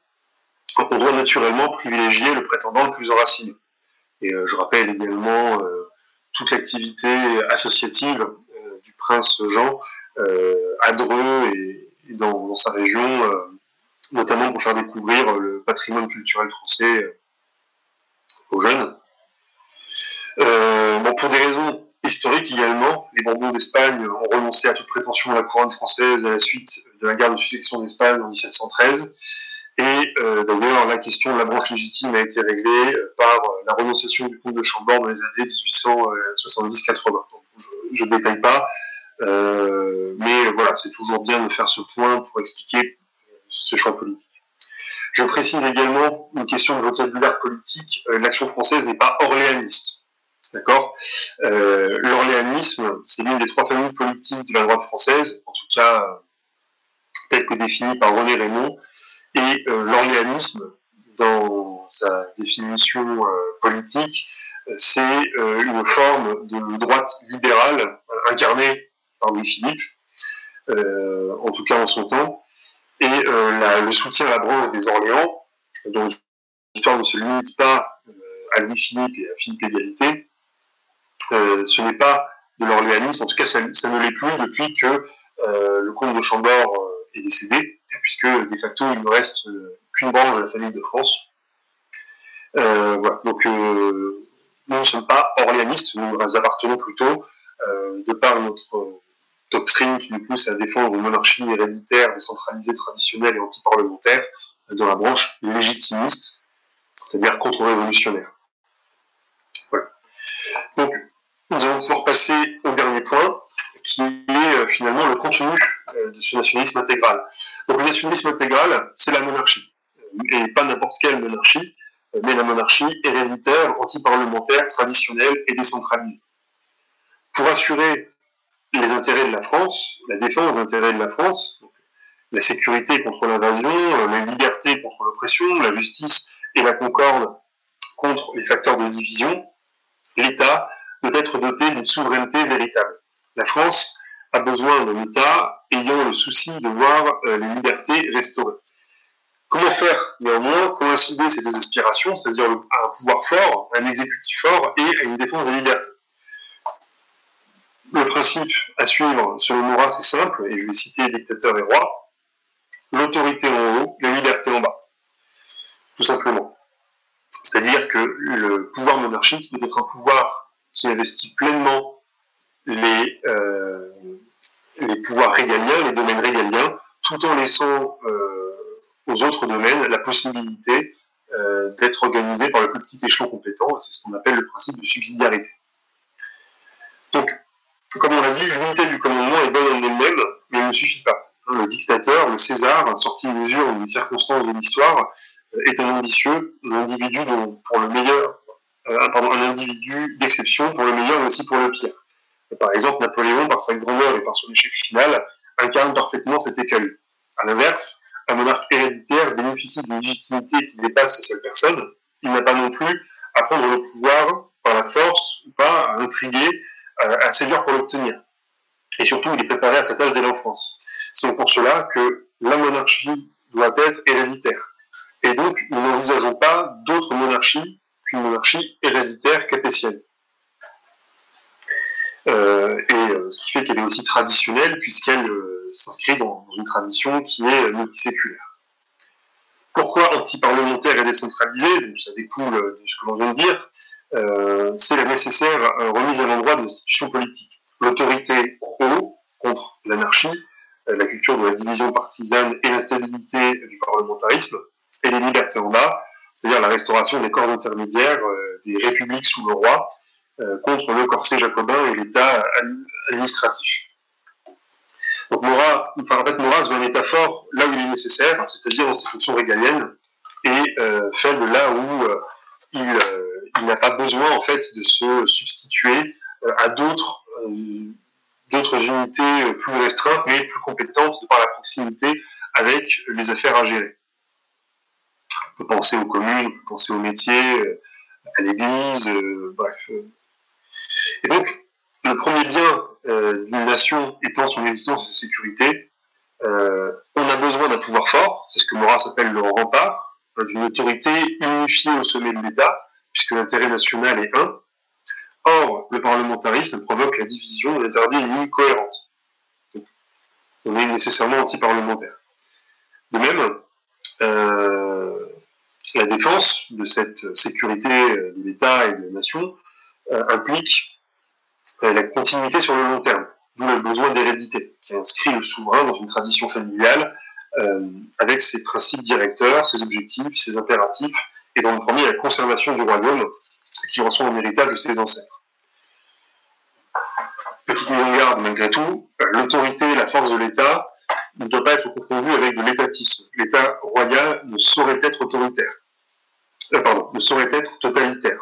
on doit naturellement privilégier le prétendant le plus enraciné. Et je rappelle également toute l'activité associative du prince Jean à Dreux et, dans, sa région, notamment pour faire découvrir le patrimoine culturel français aux jeunes. Euh, bon, pour des raisons historiques également, les Bourbons d'Espagne ont renoncé à toute prétention à la couronne française à la suite de la guerre de succession d'Espagne en 1713. Et euh, d'ailleurs, la question de la branche légitime a été réglée par la renonciation du comte de Chambord dans les années 1870-80. Je ne détaille pas, euh, mais voilà, c'est toujours bien de faire ce point pour expliquer ce choix politique. Je précise également une question de vocabulaire politique. Euh, l'action française n'est pas orléaniste. D'accord? Euh, L'orléanisme, c'est l'une des trois familles politiques de la droite française, en tout cas telle que définie par René Raymond. Et euh, l'orléanisme, dans sa définition politique, c'est une forme de droite libérale incarnée par Louis-Philippe, en tout cas en son temps, et euh, le soutien à la branche des Orléans, dont l'histoire ne se limite pas euh, à Louis-Philippe et à Philippe Égalité, euh, ce n'est pas de l'orléanisme, en tout cas ça, ne l'est plus depuis que le comte de Chambord est décédé, puisque de facto il ne reste qu'une branche de la famille de France. Donc nous ne sommes pas orléanistes, nous appartenons plutôt, de par notre doctrine qui nous pousse à défendre une monarchie héréditaire, décentralisée, traditionnelle et anti-parlementaire dans la branche légitimiste, c'est-à-dire contre-révolutionnaire. Voilà. Donc, nous allons pouvoir passer au dernier point, qui est euh, finalement le contenu euh, de ce nationalisme intégral. Donc, le nationalisme intégral, c'est la monarchie, et pas n'importe quelle monarchie, mais la monarchie héréditaire, anti-parlementaire, traditionnelle et décentralisée. Pour assurer les intérêts de la France, la défense des intérêts de la France, la sécurité contre l'invasion, euh, la liberté contre l'oppression, la justice et la concorde contre les facteurs de division, l'État doit être doté d'une souveraineté véritable. La France a besoin d'un État ayant le souci de voir euh, les libertés restaurées. Comment faire néanmoins? Coïncider ces deux aspirations, c'est-à-dire un pouvoir fort, un exécutif fort et une défense des libertés? Le principe à suivre, selon Maurras, c'est simple, et je vais citer dictateur et roi. L'autorité en haut, la liberté en bas. Tout simplement. C'est-à-dire que le pouvoir monarchique doit être un pouvoir qui investit pleinement les, euh, les pouvoirs régaliens, les domaines régaliens, tout en laissant euh, aux autres domaines la possibilité euh, d'être organisés par le plus petit échelon compétent. C'est ce qu'on appelle le principe de subsidiarité. Donc, comme on l'a dit, l'unité du commandement est bonne en elle-même, mais elle ne suffit pas. Le dictateur, le César, sorti mesure d'une circonstance de l'histoire, est un ambitieux, un individu dont, pour le meilleur, euh, un individu d'exception pour le meilleur, mais aussi pour le pire. Par exemple, Napoléon, par sa grandeur et par son échec final, incarne parfaitement cet écueil. À l'inverse, un monarque héréditaire bénéficie d'une légitimité qui dépasse sa seule personne. Il n'a pas non plus à prendre le pouvoir par la force ou pas à intriguer assez dur pour l'obtenir. Et surtout, il est préparé à cette âge dès l'enfance. C'est pour cela que la monarchie doit être héréditaire. Et donc, nous n'envisageons pas d'autre monarchie qu'une monarchie héréditaire capétienne. Euh, et euh, ce qui fait qu'elle est aussi traditionnelle, puisqu'elle euh, s'inscrit dans, une tradition qui est multiséculaire. Pourquoi anti-parlementaire et décentralisé Donc, Ça découle de ce que l'on vient de dire. C'est la nécessaire remise à l'endroit des institutions politiques. L'autorité en haut contre l'anarchie, la culture de la division partisane et l'instabilité du parlementarisme, et les libertés en bas, c'est-à-dire la restauration des corps intermédiaires, des républiques sous le roi, contre le corset jacobin et l'État administratif. Donc Maurras, enfin, en fait, Maurras veut un État fort là où il est nécessaire, c'est-à-dire dans ses fonctions régaliennes, et euh, faible là où il n'a pas besoin en fait de se substituer euh, à d'autres euh, d'autres unités euh, plus restreintes mais plus compétentes de par la proximité avec les affaires à gérer. Peut penser aux communes, on peut penser aux métiers, à l'église, bref. Et donc, le premier bien d'une nation étant son existence et sa sécurité, on a besoin d'un pouvoir fort, c'est ce que Maurras appelle le rempart, hein, d'une autorité unifiée au sommet de l'État, puisque l'intérêt national est un. Or, le parlementarisme provoque la division et interdit une ligne cohérente. on est nécessairement anti-parlementaire. De même, euh, la défense de cette sécurité de l'État et de la nation euh, implique euh, la continuité sur le long terme, d'où le besoin d'hérédité, qui inscrit le souverain dans une tradition familiale avec ses principes directeurs, ses objectifs, ses impératifs, et dans le premier, la conservation du royaume, qui reçoit en héritage de ses ancêtres. Petite mise en garde malgré tout, l'autorité et la force de l'État ne doit pas être confondue avec de l'étatisme. L'État royal ne saurait être autoritaire. Euh, pardon, ne saurait être totalitaire.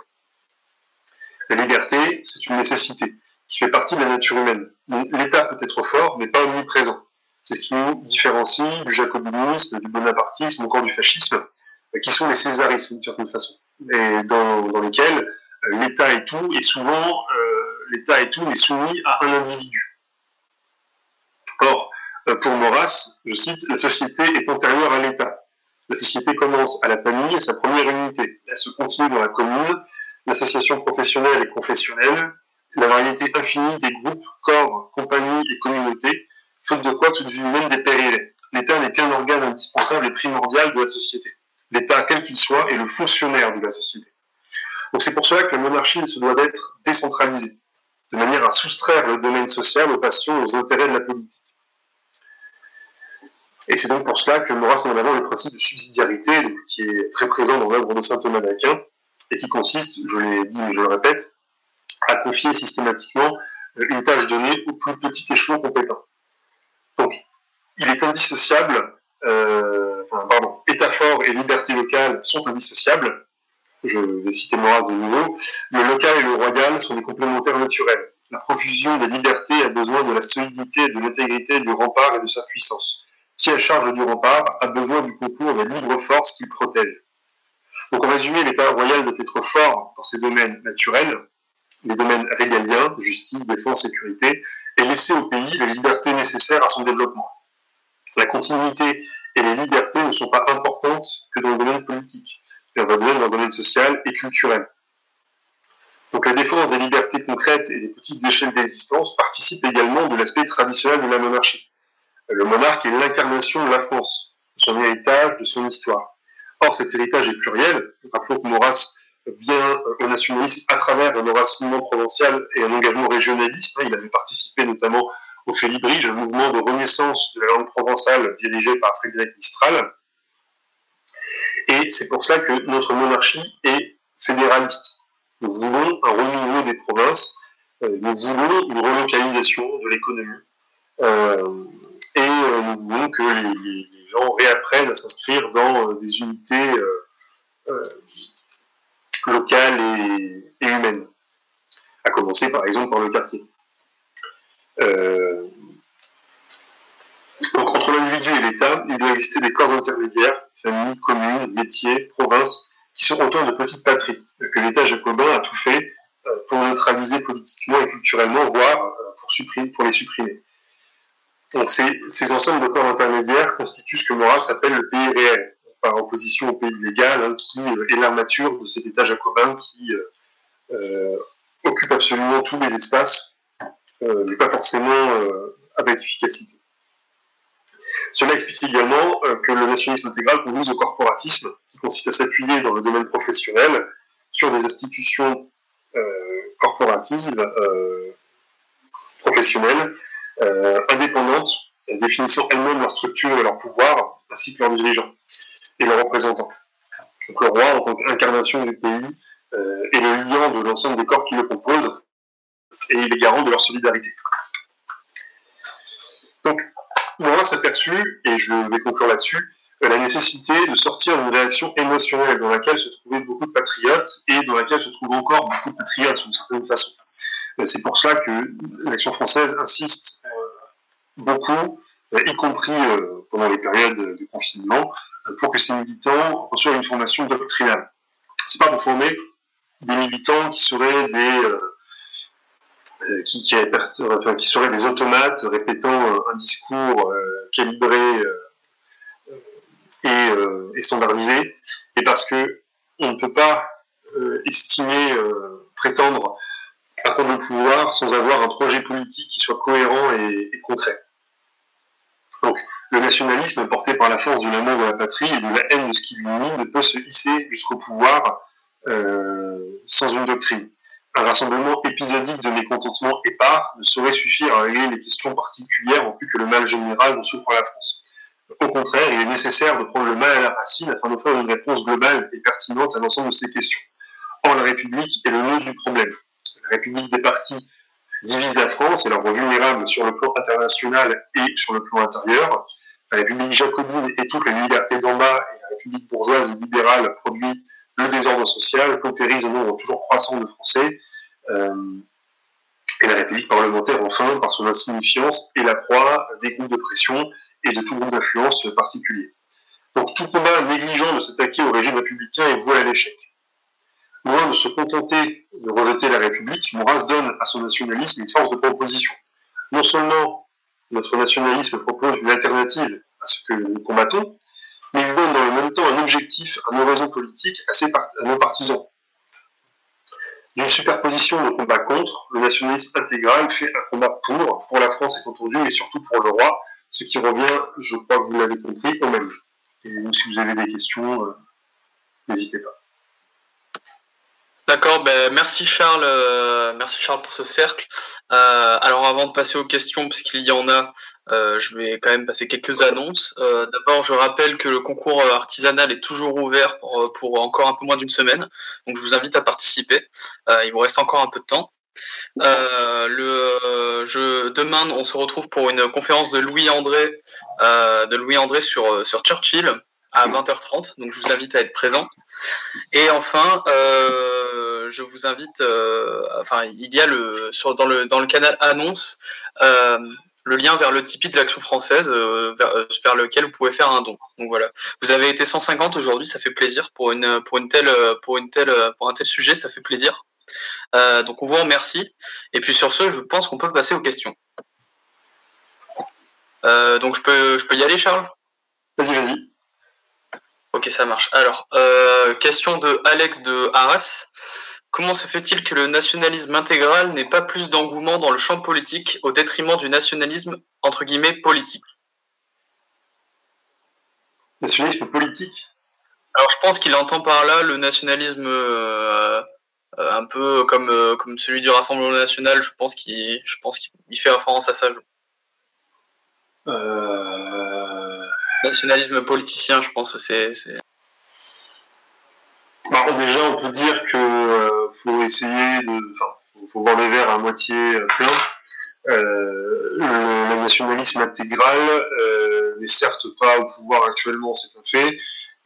La liberté, c'est une nécessité qui fait partie de la nature humaine. L'État peut être fort, mais pas omniprésent. C'est ce qui nous différencie du jacobinisme, du bonapartisme encore du fascisme, euh, qui sont les césarismes d'une certaine façon, et dans, lesquels euh, l'État est tout, et souvent l'État est tout, mais soumis à un individu. Or, pour Maurras, je cite, la société est antérieure à l'État. La société commence à la famille, à sa première unité. Elle se continue dans la commune, l'association professionnelle et confessionnelle, la variété infinie des groupes, corps, compagnies et communautés, faute de quoi toute vie humaine dépérirait. L'État n'est qu'un organe indispensable et primordial de la société. L'État, quel qu'il soit, est le fonctionnaire de la société. Donc c'est pour cela que la monarchie se doit d'être décentralisée, de manière à soustraire le domaine social aux passions, aux intérêts de la politique. Et c'est donc pour cela que Maurras met en avant le principe de subsidiarité, qui est très présent dans l'œuvre de saint Thomas d'Aquin, et qui consiste, je l'ai dit mais je le répète, à confier systématiquement euh, une tâche donnée au plus petit échelon compétent. Donc, il est indissociable, euh, pardon, État et liberté locale sont indissociables. Je vais citer Maurras de nouveau. Le local et le royal sont des complémentaires naturels. La profusion des libertés a besoin de la solidité, de l'intégrité du rempart et de sa puissance qui, à charge du rempart, a besoin du concours des libres forces qu'il protège. Donc, en résumé, l'État royal doit être fort dans ses domaines naturels, les domaines régaliens, justice, défense, sécurité, et laisser au pays les libertés nécessaires à son développement. La continuité et les libertés ne sont pas importantes que dans le domaine politique, mais dans le domaine social et culturel. Donc la défense des libertés concrètes et des petites échelles d'existence participe également de l'aspect traditionnel de la monarchie. Le monarque est l'incarnation de la France, de son héritage, de son histoire. Or, cet héritage est pluriel. Rappelons que Maurras vient euh, au nationalisme à travers un enracinement provincial et un engagement régionaliste. Il avait participé notamment au Félibrige, un mouvement de renaissance de la langue provençale dirigé par Frédéric Mistral. Et c'est pour cela que notre monarchie est fédéraliste. Nous voulons un renouveau des provinces, euh, nous voulons une relocalisation de l'économie. Euh, et euh, nous voulons que les, gens réapprennent à s'inscrire dans euh, des unités euh, locales et, humaines, à commencer par exemple par le quartier. donc entre l'individu et l'État, il doit exister des corps intermédiaires, familles, communes, métiers, provinces, qui sont autant de petites patries, que l'État jacobin a tout fait pour neutraliser politiquement et culturellement, voire pour les supprimer. Donc ces, ensembles de corps intermédiaires constituent ce que Maurras appelle le pays réel, par opposition au pays légal, hein, qui euh, est l'armature de cet état jacobin qui euh, euh, occupe absolument tous les espaces, mais pas forcément avec efficacité. Cela explique également que le nationalisme intégral conduise au corporatisme, qui consiste à s'appuyer dans le domaine professionnel sur des institutions corporatives professionnelles indépendantes, définissant elles-mêmes leur structure et leur pouvoir, ainsi que leurs dirigeants et leurs représentants. Donc le roi, en tant qu'incarnation du pays, euh, est le liant de l'ensemble des corps qui le composent, et il est garant de leur solidarité. Donc, on s'est aperçu, et je vais conclure là-dessus, euh, la nécessité de sortir d'une réaction émotionnelle dans laquelle se trouvaient beaucoup de patriotes et dans laquelle se trouvent encore beaucoup de patriotes d'une certaine façon. Euh, c'est pour cela que l'action française insiste euh, beaucoup, euh, y compris pendant les périodes de confinement, pour que ces militants reçoivent une formation doctrinale. C'est pas pour former des militants qui seraient des qui, qui, qui, seraient des automates répétant un discours calibré et, et, standardisé, et parce que on ne peut pas estimer, prétendre à prendre le pouvoir sans avoir un projet politique qui soit cohérent et, et concret. Donc, le nationalisme porté par la force de l'amour de la patrie et de la haine de ce qui lui unit ne peut se hisser jusqu'au pouvoir euh, sans une doctrine. Un rassemblement épisodique de mécontentement épars ne saurait suffire à régler les questions particulières en plus que le mal général dont souffre la France. Au contraire, il est nécessaire de prendre le mal à la racine afin d'offrir une réponse globale et pertinente à l'ensemble de ces questions. Or, la République est le nœud du problème. La République des partis divise la France et la rend vulnérable sur le plan international et sur le plan intérieur. La République jacobine étouffe les libertés d'en bas et la République bourgeoise et libérale produit le désordre social, paupérise un nombre toujours croissant de Français. Euh, et la République parlementaire, enfin, par son insignifiance, est la proie des groupes de pression et de tout groupe d'influence particulier. Donc tout combat négligent de s'attaquer au régime républicain est voué à l'échec. Loin de se contenter de rejeter la République, Maurras donne à son nationalisme une force de proposition. Non seulement notre nationalisme propose une alternative à ce que nous combattons, mais il donne dans le même temps un objectif, un horizon politique assez à nos partisans. D'une superposition de combat contre, le nationalisme intégral fait un combat pour, pour la France est entendu, et surtout pour le roi, ce qui revient, je crois que vous l'avez compris, au même. Et si vous avez des questions, euh, n'hésitez pas. D'accord, ben merci Charles, euh, merci Charles pour ce cercle. Euh, alors avant de passer aux questions, puisqu'il y en a, euh, je vais quand même passer quelques annonces. D'abord, je rappelle que le concours artisanal est toujours ouvert pour, pour encore un peu moins d'une semaine, donc je vous invite à participer. il vous reste encore un peu de temps. le je, demain, on se retrouve pour une conférence de Louis André, de Louis André sur sur Churchill à 20h30, donc je vous invite à être présent. Et enfin, euh, je vous invite, euh, enfin, il y a le dans le dans le canal annonce euh, le lien vers le Tipeee de l'Action française, vers, lequel vous pouvez faire un don. Donc voilà, vous avez été 150 aujourd'hui, ça fait plaisir pour une pour une telle pour une telle pour un tel sujet, ça fait plaisir. donc on vous remercie. Et puis sur ce, je pense qu'on peut passer aux questions. donc je peux je peux y aller, Charles? Vas-y, vas-y. Ok, ça marche. Alors, euh, question de Alex de Arras. Comment se fait-il que le nationalisme intégral n'ait pas plus d'engouement dans le champ politique au détriment du nationalisme entre guillemets politique? Nationalisme politique? Alors, je pense qu'il entend par là le nationalisme euh, euh, un peu comme comme celui du Rassemblement national. Je pense qu'il je pense qu'il fait référence à ça. Euh nationalisme politicien, je pense que c'est. Bah, déjà, on peut dire que euh, faut essayer de. Enfin, faut voir les verres à moitié euh, plein. Euh, le, nationalisme intégral n'est certes pas au pouvoir actuellement, c'est un fait,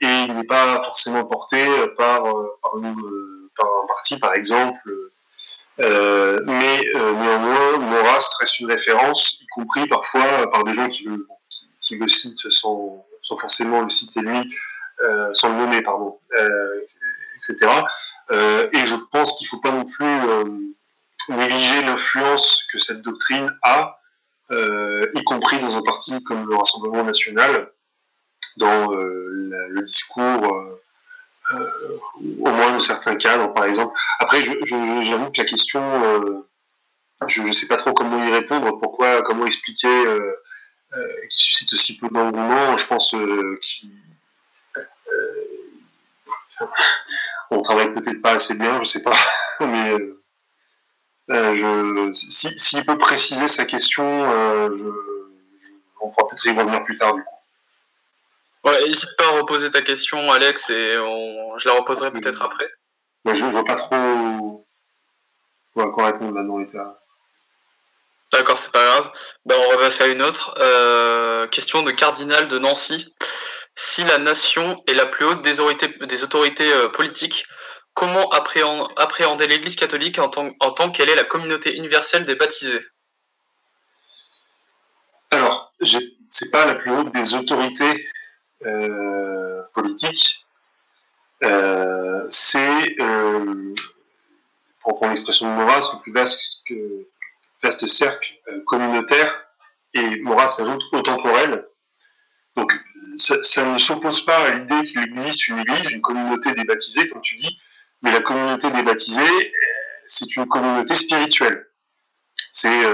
et il n'est pas forcément porté par, par, un parti, par exemple. mais néanmoins, Maurras reste une référence, y compris parfois par des gens qui le, qui le cite sans, forcément le citer lui, euh, sans le nommer, pardon, euh, etc. Euh, et je pense qu'il ne faut pas non plus négliger l'influence que cette doctrine a, y compris dans un parti comme le Rassemblement national, dans le discours, au moins de certains cadres, par exemple. Après, j'avoue que la question, je ne sais pas trop comment y répondre, pourquoi, comment expliquer qui suscite aussi peu d'engouement, je pense euh, qu'on euh, on travaille peut-être pas assez bien, je sais pas, mais je, s'il si, peut préciser sa question, je, on pourra peut-être y revenir plus tard du coup. Ouais, n'hésite pas à reposer ta question, Alex, et je la reposerai peut-être après. je ne vois pas trop quoi répondre là dans l'état. D'accord, c'est pas grave. Ben, on va passer à une autre. Euh, question de Cardinal de Nancy. Si la nation est la plus haute des autorités, euh, politiques, comment appréhender l'Église catholique en tant, qu'elle est la communauté universelle des baptisés? Alors, c'est pas la plus haute des autorités euh, politiques. c'est, pour prendre l'expression de Maurras, le plus vaste que vaste cercle communautaire et Maurras s'ajoute au temporel. Donc ça, ne s'oppose pas à l'idée qu'il existe une église, une communauté débaptisée, comme tu dis, mais la communauté débaptisée, c'est une communauté spirituelle. C'est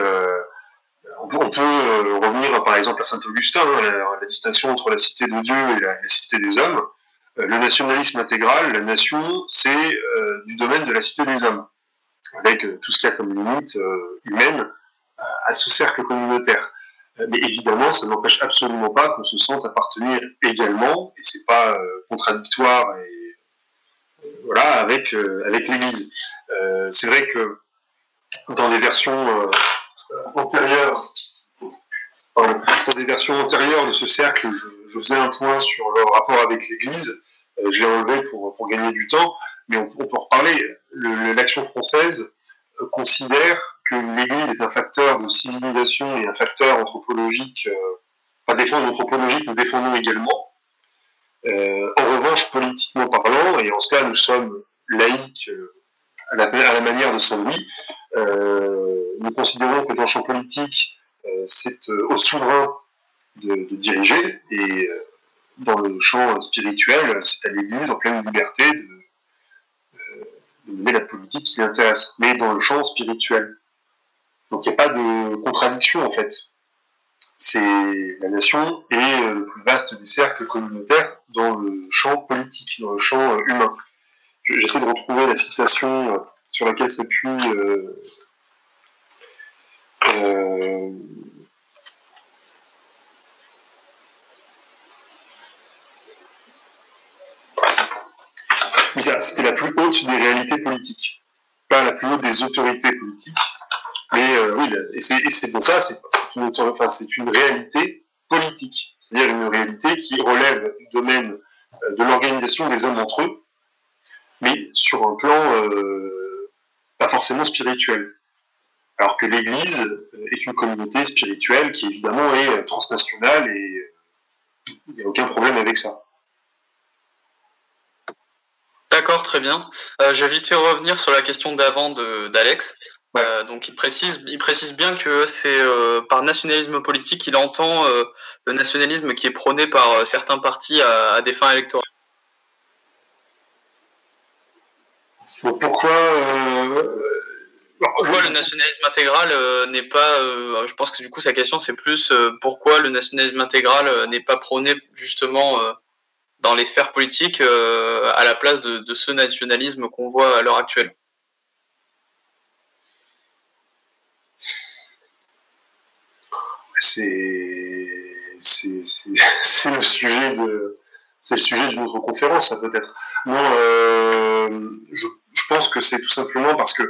on peut, revenir par exemple à saint Augustin, hein, la, distinction entre la cité de Dieu et la cité des hommes. Euh, le nationalisme intégral, la nation, c'est euh, du domaine de la cité des hommes, avec euh, tout ce qu'il y a comme limite humaine à ce cercle communautaire. Mais évidemment, ça n'empêche absolument pas qu'on se sente appartenir également, et c'est pas contradictoire et, voilà, avec, avec l'Église. c'est vrai que dans des versions antérieures, dans des versions antérieures de ce cercle, je, faisais un point sur le rapport avec l'Église. Euh, je l'ai enlevé pour, pour gagner du temps, mais on, peut en reparler. L'action française euh, considère que l'Église est un facteur de civilisation et un facteur anthropologique, euh, pas défendre anthropologique, nous défendons également. en revanche, politiquement parlant, et en cela nous sommes laïcs à, la, manière de Saint-Louis, nous considérons que dans le champ politique, c'est au souverain de, de diriger, et dans le champ spirituel, c'est à l'Église en pleine liberté de, mener la politique qui l'intéresse, mais dans le champ spirituel. Donc il n'y a pas de contradiction en fait. C'est la nation et le plus vaste des cercles communautaires dans le champ politique, dans le champ humain. J'essaie de retrouver la citation sur laquelle s'appuie euh, euh, c'était la plus haute des réalités politiques, pas la plus haute des autorités politiques. Mais euh, oui, et c'est pour ça, c'est une, réalité politique, c'est-à-dire une réalité qui relève du domaine euh, de l'organisation des hommes entre eux, mais sur un plan euh, pas forcément spirituel. Alors que l'Église est une communauté spirituelle qui évidemment est transnationale et il n'y a aucun problème avec ça. D'accord, très bien. Euh, je vais vite fait revenir sur la question d'avant d'Alex. Euh, donc il précise, il précise bien que c'est euh, par nationalisme politique qu'il entend le nationalisme qui est prôné par certains partis à, des fins électorales. pourquoi, pourquoi le nationalisme intégral n'est pas Je pense que du coup sa question c'est plus pourquoi le nationalisme intégral n'est pas prôné justement dans les sphères politiques euh, à la place de, ce nationalisme qu'on voit à l'heure actuelle C'est le sujet de c'est le sujet d'une autre conférence, ça peut-être. Non, euh, je, pense que c'est tout simplement parce que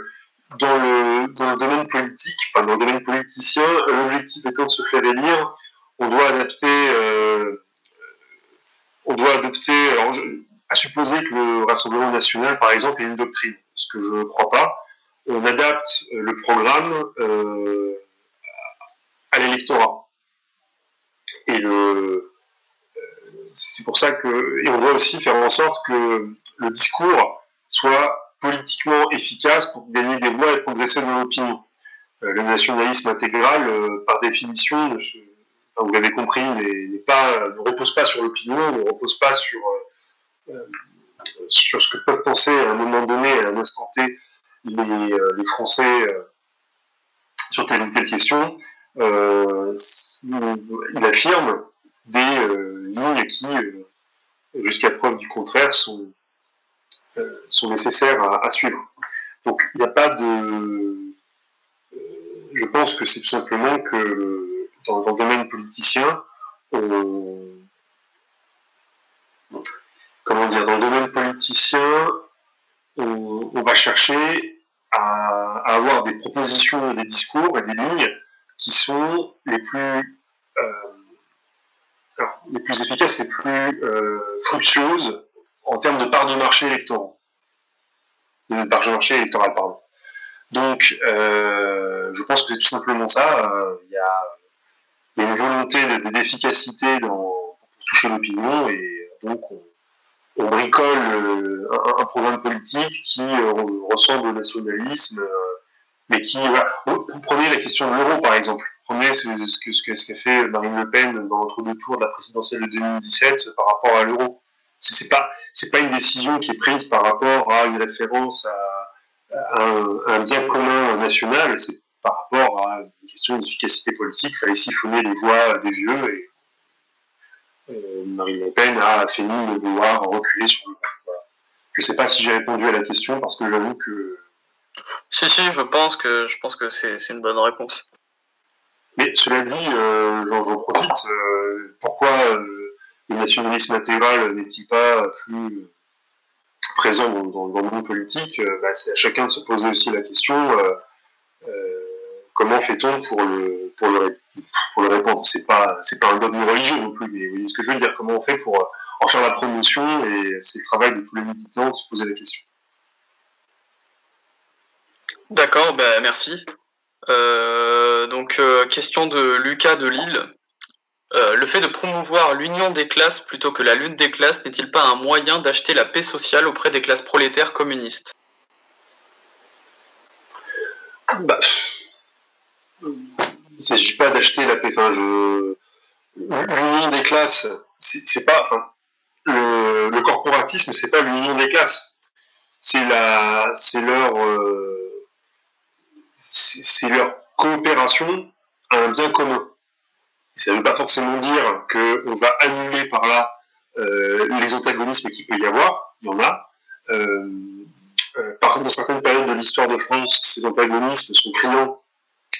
dans le, domaine politique, enfin dans le domaine politicien, l'objectif étant de se faire élire, on doit adapter euh, on doit adopter, à supposer que le Rassemblement national, par exemple, ait une doctrine, ce que je ne crois pas, on adapte le programme euh, à l'électorat. Et le, c'est pour ça que, et on doit aussi faire en sorte que le discours soit politiquement efficace pour gagner des voix et progresser dans l'opinion. Euh, le nationalisme intégral, euh, par définition, vous l'avez compris, pas, ne repose pas sur l'opinion, ne repose pas sur, euh, euh, sur ce que peuvent penser à un moment donné, à un instant T, les, euh, les Français sur telle ou telle question. il affirme des lignes qui, jusqu'à preuve du contraire, sont, sont nécessaires à, à suivre. Donc il n'y a pas de... Je pense que c'est tout simplement que dans, le domaine politicien, comment dire, dans le domaine politicien, on, va chercher à, avoir des propositions, des discours et des lignes qui sont les plus, euh, les plus efficaces, les plus euh, fructueuses en termes de part de marché électoral. Part marché électoral, pardon. Donc, euh, je pense que c'est tout simplement ça. Il y a il y a une volonté d'efficacité pour toucher l'opinion et donc on, bricole euh, un, programme politique qui euh, ressemble au nationalisme mais qui, voilà, prenez la question de l'euro par exemple. Prenez ce, ce qu'a fait Marine Le Pen dans l'entre-deux tours de la présidentielle de 2017 par rapport à l'euro. C'est pas, c'est pas une décision qui est prise par rapport à une référence à, un, bien commun national, c'est par rapport à une question d'efficacité politique. Il fallait siphonner les voix des vieux et euh, Marine Le Pen a fini de vouloir reculer sur le Je ne sais pas si j'ai répondu à la question parce que j'avoue que. Si, si, je pense que, je pense que c'est, une bonne réponse. Mais cela dit, euh, j'en, profite. Euh, pourquoi le nationalisme intégral n'est-il pas plus présent dans, le monde politique? Bah, C'est à chacun de se poser aussi la question comment fait-on pour le, pour le, pour le répondre C'est pas, c'est pas un dogme religieux non plus, mais vous voyez ce que je veux dire Comment on fait pour euh, en faire la promotion Et c'est le travail de tous les militants de se poser la question. D'accord, ben merci. Euh, donc, euh, question de Lucas de Lille. le fait de promouvoir l'union des classes plutôt que la lutte des classes n'est-il pas un moyen d'acheter la paix sociale auprès des classes prolétaires communistes? Bah, il ne s'agit pas d'acheter la paix. L'union des classes, c'est pas. Enfin, le, le corporatisme, c'est pas l'union des classes. C'est la, c'est leur, euh, c'est leur coopération à un bien commun. Ça ne veut pas forcément dire qu'on va annuler par là euh, les antagonismes qu'il peut y avoir. Il y en a. Euh, par contre, dans certaines périodes de l'histoire de France, ces antagonismes sont criants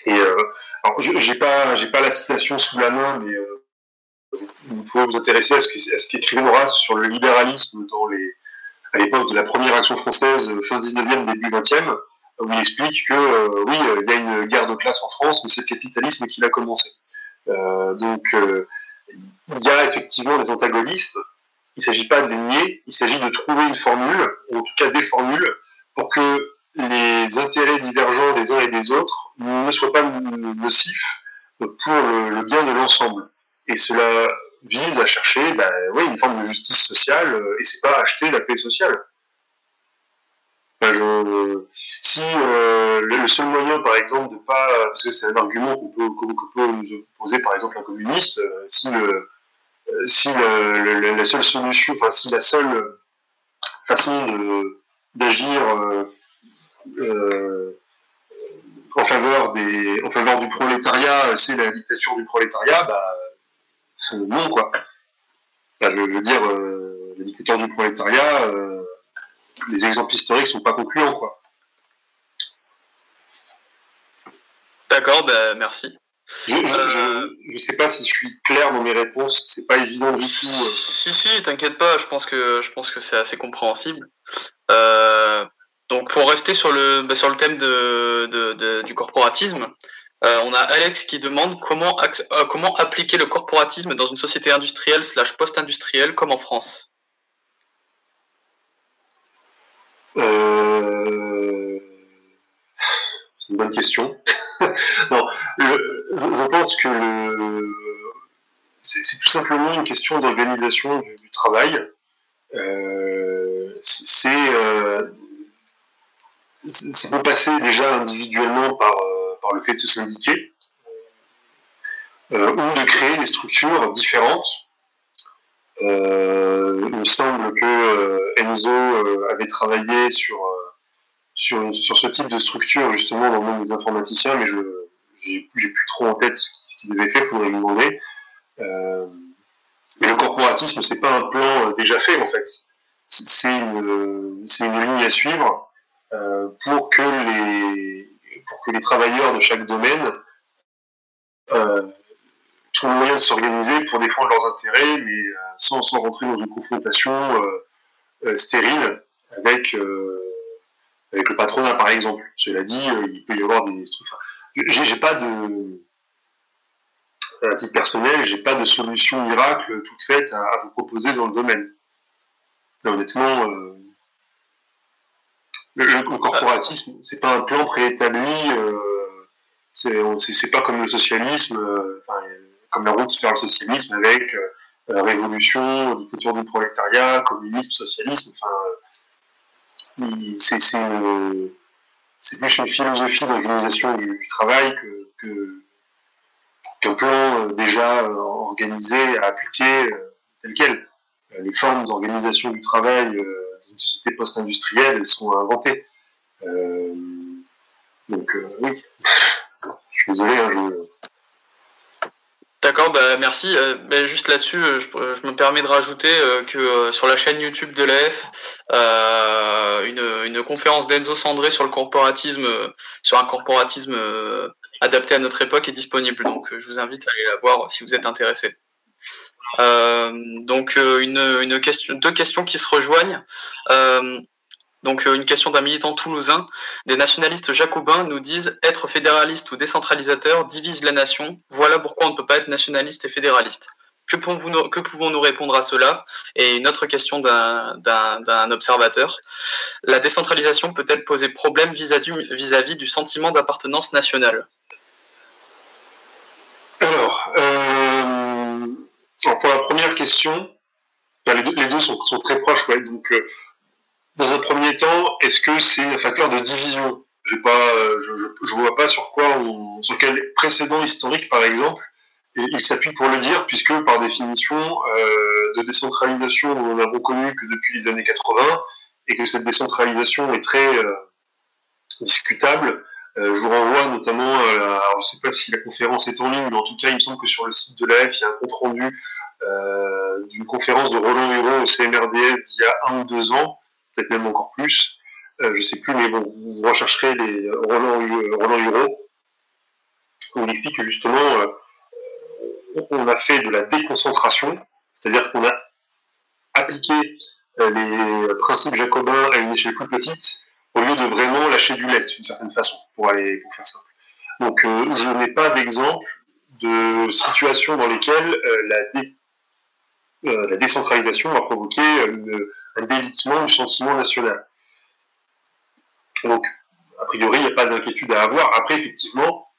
et euh, alors, j'ai pas, j'ai pas la citation sous la main, mais euh, vous, pouvez vous intéresser à ce qu'écrivait Horace sur le libéralisme dans les, à l'époque de la première action française, fin 19e, début 20e, où il explique que euh, oui, il y a une guerre de classe en France, mais c'est le capitalisme qui l'a commencé. donc, il y a effectivement des antagonismes. Il ne s'agit pas de les nier, il s'agit de trouver une formule, ou en tout cas des formules, pour que les intérêts divergents des uns et des autres ne soient pas nocifs pour le, bien de l'ensemble. Et cela vise à chercher ben, oui, une forme de justice sociale, euh, et c'est pas acheter la paix sociale. si euh, le, seul moyen, par exemple, de pas, parce que c'est un argument qu'on peut, peut, nous opposer, par exemple, un communiste, euh, si, le, si la seule solution, enfin, si la seule façon d'agir euh, en faveur des, en faveur du prolétariat, c'est la dictature du prolétariat, bah euh, non quoi. je veux dire, euh, la dictature du prolétariat, les exemples historiques sont pas concluants quoi. D'accord, ben merci. Je ne sais pas si je suis clair dans mes réponses, c'est pas évident du tout. Si, si, t'inquiète pas, je pense que, je pense que c'est assez compréhensible. Euh, donc pour rester sur le, bah, sur le thème de, du corporatisme, euh, on a Alex qui demande comment, euh, comment appliquer le corporatisme dans une société industrielle slash post-industrielle comme en France. Euh, c'est une bonne question. non, je pense que c'est tout simplement une question d'organisation du, travail. c'est ça peut passer déjà individuellement par, euh, par le fait de se syndiquer euh, ou de créer des structures différentes. Euh, il me semble que Enzo avait travaillé sur, sur, ce type de structure justement dans le monde des informaticiens, mais je j'ai plus trop en tête ce qu'ils avaient fait, il faudrait lui demander. mais le corporatisme, c'est pas un plan déjà fait en fait. C'est une, une ligne à suivre euh, pour que les pour que les travailleurs de chaque domaine euh, trouvent moyen de s'organiser pour défendre leurs intérêts, mais euh, sans, sans rentrer dans une confrontation stérile avec avec le patronat, par exemple. Cela dit, il peut y avoir des. j'ai pas de. À titre personnel, j'ai pas de solution miracle toute faite à, vous proposer dans le domaine. honnêtement, le, corporatisme, c'est pas un plan préétabli. Euh, c'est pas comme le socialisme, euh, comme la route vers le socialisme avec euh, révolution, dictature du prolétariat, communisme, socialisme. Enfin, c'est c'est plus une philosophie d'organisation du, travail que, qu'un plan déjà organisé à appliquer tel quel. Les formes d'organisation du travail d'une société post-industrielle, elles sont inventées. donc oui, je suis désolé, hein, je, D'accord, bah merci. Euh, juste là-dessus, euh, je, me permets de rajouter euh, que sur la chaîne YouTube de l'EF, une, conférence d'Enzo Sandré sur le corporatisme, sur un corporatisme adapté à notre époque est disponible. Donc je vous invite à aller la voir si vous êtes intéressé. Donc une, question, deux questions qui se rejoignent. Donc euh, une question d'un militant toulousain. Des nationalistes jacobins nous disent être fédéraliste ou décentralisateur divise la nation. Voilà pourquoi on ne peut pas être nationaliste et fédéraliste. Que pouvons-nous répondre à cela? Et une autre question d'un observateur. La décentralisation peut-elle poser problème vis-à-vis du sentiment d'appartenance nationale? Alors, euh, pour la première question, les deux, sont, très proches. donc, euh, dans un premier temps, est-ce que c'est un facteur de division? Je ne vois pas sur quoi, sur quel précédent historique, par exemple, il s'appuie pour le dire, puisque par définition, euh, de décentralisation, nous n'en avons connu que depuis les années 80, et que cette décentralisation est très euh, discutable. Euh, je vous renvoie notamment à la, je ne sais pas si la conférence est en ligne, mais en tout cas, il me semble que sur le site de l'AF, il y a un compte rendu d'une conférence de Roland Huron au CMRDS d'il y a un ou deux ans, peut-être même encore plus. Euh, je ne sais plus, mais bon, vous rechercherez les Roland, Roland où il explique que justement, euh, on a fait de la déconcentration, c'est-à-dire qu'on a appliqué euh, les principes jacobins à une échelle plus petite, au lieu de vraiment lâcher du lest d'une certaine façon, pour aller pour faire ça. Donc, je n'ai pas d'exemple de situation dans lesquelles la, la décentralisation a provoqué une un délitement du sentiment national. Donc, a priori, il n'y a pas d'inquiétude à avoir. Après, effectivement,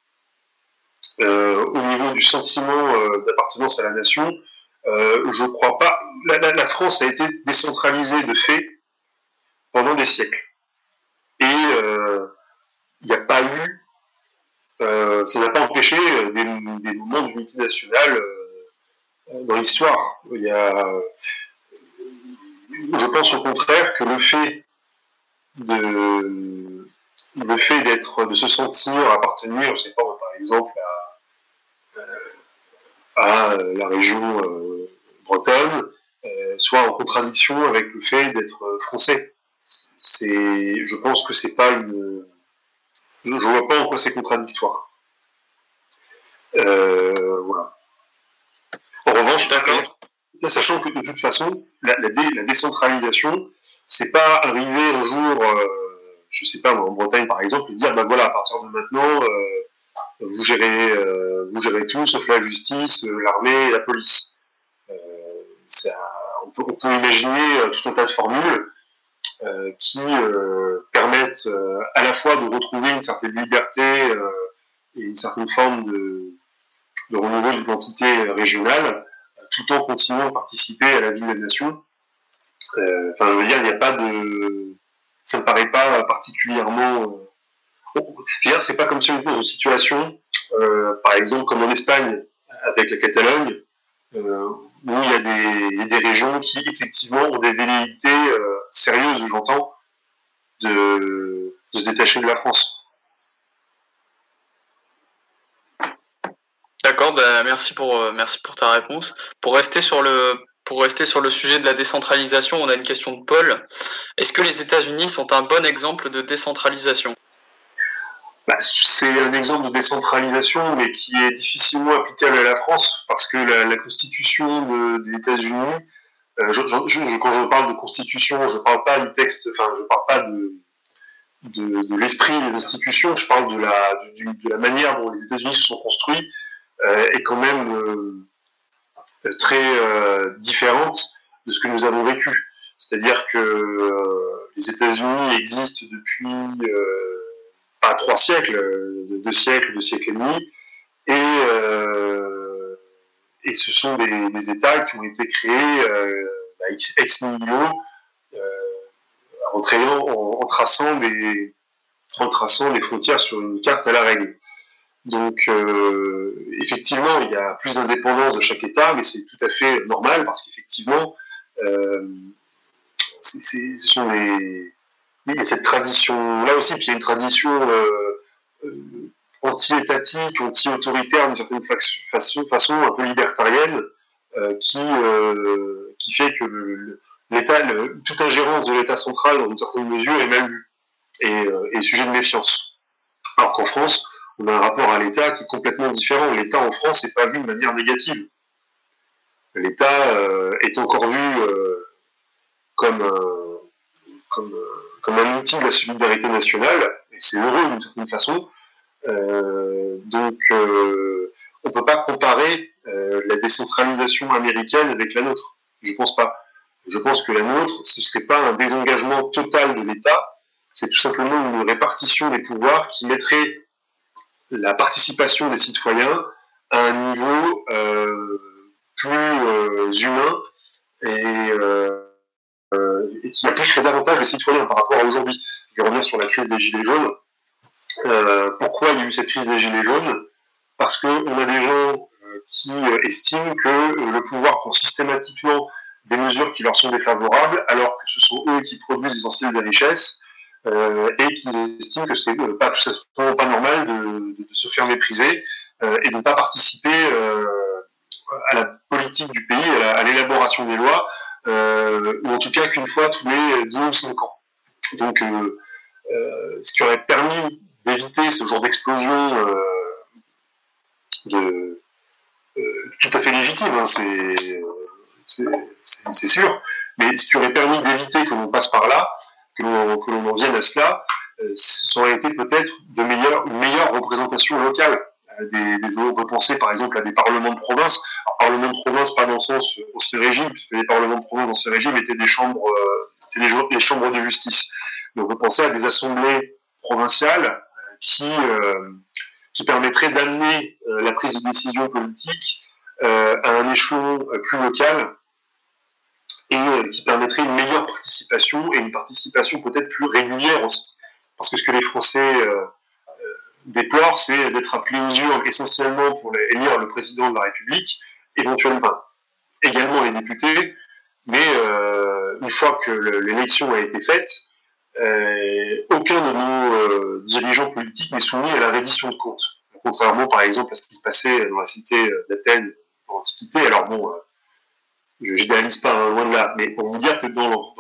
euh, au niveau du sentiment euh, d'appartenance à la nation, euh, je ne crois pas. La, France a été décentralisée de fait pendant des siècles. Et il n'y a pas eu. ça n'a pas empêché des, des moments d'unité nationale dans l'histoire. Il y a je pense au contraire que le fait de le fait d'être de se sentir appartenir, je sais pas par exemple à, euh, la région euh, bretonne, euh, soit en contradiction avec le fait d'être français. C'est, je pense que c'est pas une, je, ne vois pas en quoi c'est contradictoire. voilà. En revanche, d'accord sachant que de toute façon, la, la, décentralisation, c'est pas arriver un jour, euh, je sais pas, en Bretagne par exemple, et dire, ben voilà, à partir de maintenant, euh, vous, gérez, euh, vous gérez tout, sauf la justice, l'armée et la police. on, peut, on, peut, imaginer tout un tas de formules qui permettent à la fois de retrouver une certaine liberté et une certaine forme de, de renouveau de l'identité régionale, tout en continuant à participer à la vie de la nation. Euh, enfin, je veux dire, il n'y a pas de. Ça ne paraît pas particulièrement. Euh... c'est pas comme si on était dans une situation, euh, par exemple, comme en Espagne, avec la Catalogne, euh, où il y, a des, régions qui, effectivement, ont des velléités sérieuses, j'entends, de, se détacher de la France. D'accord, bah, merci pour euh, merci pour ta réponse. Pour rester sur le sujet de la décentralisation, on a une question de Paul. Est-ce que les États-Unis sont un bon exemple de décentralisation? Bah, C'est un exemple de décentralisation, mais qui est difficilement applicable à la France, parce que la, constitution des États-Unis, euh, quand je parle de constitution, je ne parle pas du texte, enfin, je parle pas de, l'esprit des institutions, je parle de la, manière dont les États-Unis se sont construits euh, est quand même euh, très différente de ce que nous avons vécu. C'est-à-dire que les États-Unis existent depuis pas trois siècles, deux siècles, deux siècles et demi, et, et ce sont des, États qui ont été créés bah, ex nihilo en, traçant des, retraçant les frontières sur une carte à la règle. Donc, euh, effectivement, il y a plus d'indépendance de chaque État, mais c'est tout à fait normal parce qu'effectivement, euh, ce sont les. Oui, cette tradition là aussi, y a une tradition euh, anti-étatique, anti-autoritaire d'une certaine façon, un peu libertarienne, qui, qui fait que l'État, toute ingérence de l'État central dans une certaine mesure est mal vue et, et sujet de méfiance. Alors qu'en France, on a un rapport à l'État qui est complètement différent. L'État en France n'est pas vu de manière négative. L'État euh, est encore vu euh, comme, comme, comme, un outil de la solidarité nationale, et c'est heureux d'une certaine façon. Euh, donc, on ne peut pas comparer la décentralisation américaine avec la nôtre. Je ne pense pas. Je pense que la nôtre, ce ne serait pas un désengagement total de l'État, c'est tout simplement une répartition des pouvoirs qui mettrait la participation des citoyens à un niveau euh, plus euh, humain euh, et, qui impliquerait davantage les citoyens par rapport à aujourd'hui. Je vais revenir sur la crise des Gilets jaunes. pourquoi il y a eu cette crise des Gilets jaunes? Parce qu'on a des gens qui estiment que le pouvoir prend systématiquement des mesures qui leur sont défavorables, alors que ce sont eux qui produisent l'essentiel de la richesse, euh, et qu'ils estiment que c'est euh, pas pas normal de, se faire mépriser euh, et de ne pas participer à la politique du pays, à l'élaboration des lois, ou en tout cas qu'une fois tous les deux ou cinq ans. Donc, ce qui aurait permis d'éviter ce genre d'explosion de, tout à fait légitime, hein, c'est sûr, mais ce qui aurait permis d'éviter que l'on passe par là, que l'on en vienne à cela, euh, ça aurait été peut-être de meilleure, une meilleure représentation locale. Euh, des, des, on peut penser par exemple à des parlements de province. Alors, parlement de province, pas dans le sens ancien régime, puisque les parlements de province dans ce régime étaient des chambres, euh, des, chambres de justice. Mais on peut penser à des assemblées provinciales qui, qui permettraient d'amener la prise de décision politique à un échelon plus local et euh, qui permettrait une meilleure participation et une participation peut-être plus régulière aussi. Parce que ce que les Français euh, euh, déplorent, c'est d'être appelés aux urnes essentiellement pour élire le président de la République, éventuellement, également les députés, mais une fois que l'élection a été faite, aucun de nos dirigeants politiques n'est soumis à la reddition de comptes. Contrairement, par exemple, à ce qui se passait dans la cité d'Athènes en Antiquité. Alors bon, je n'idéalise pas hein, loin de là, mais pour vous dire que dans,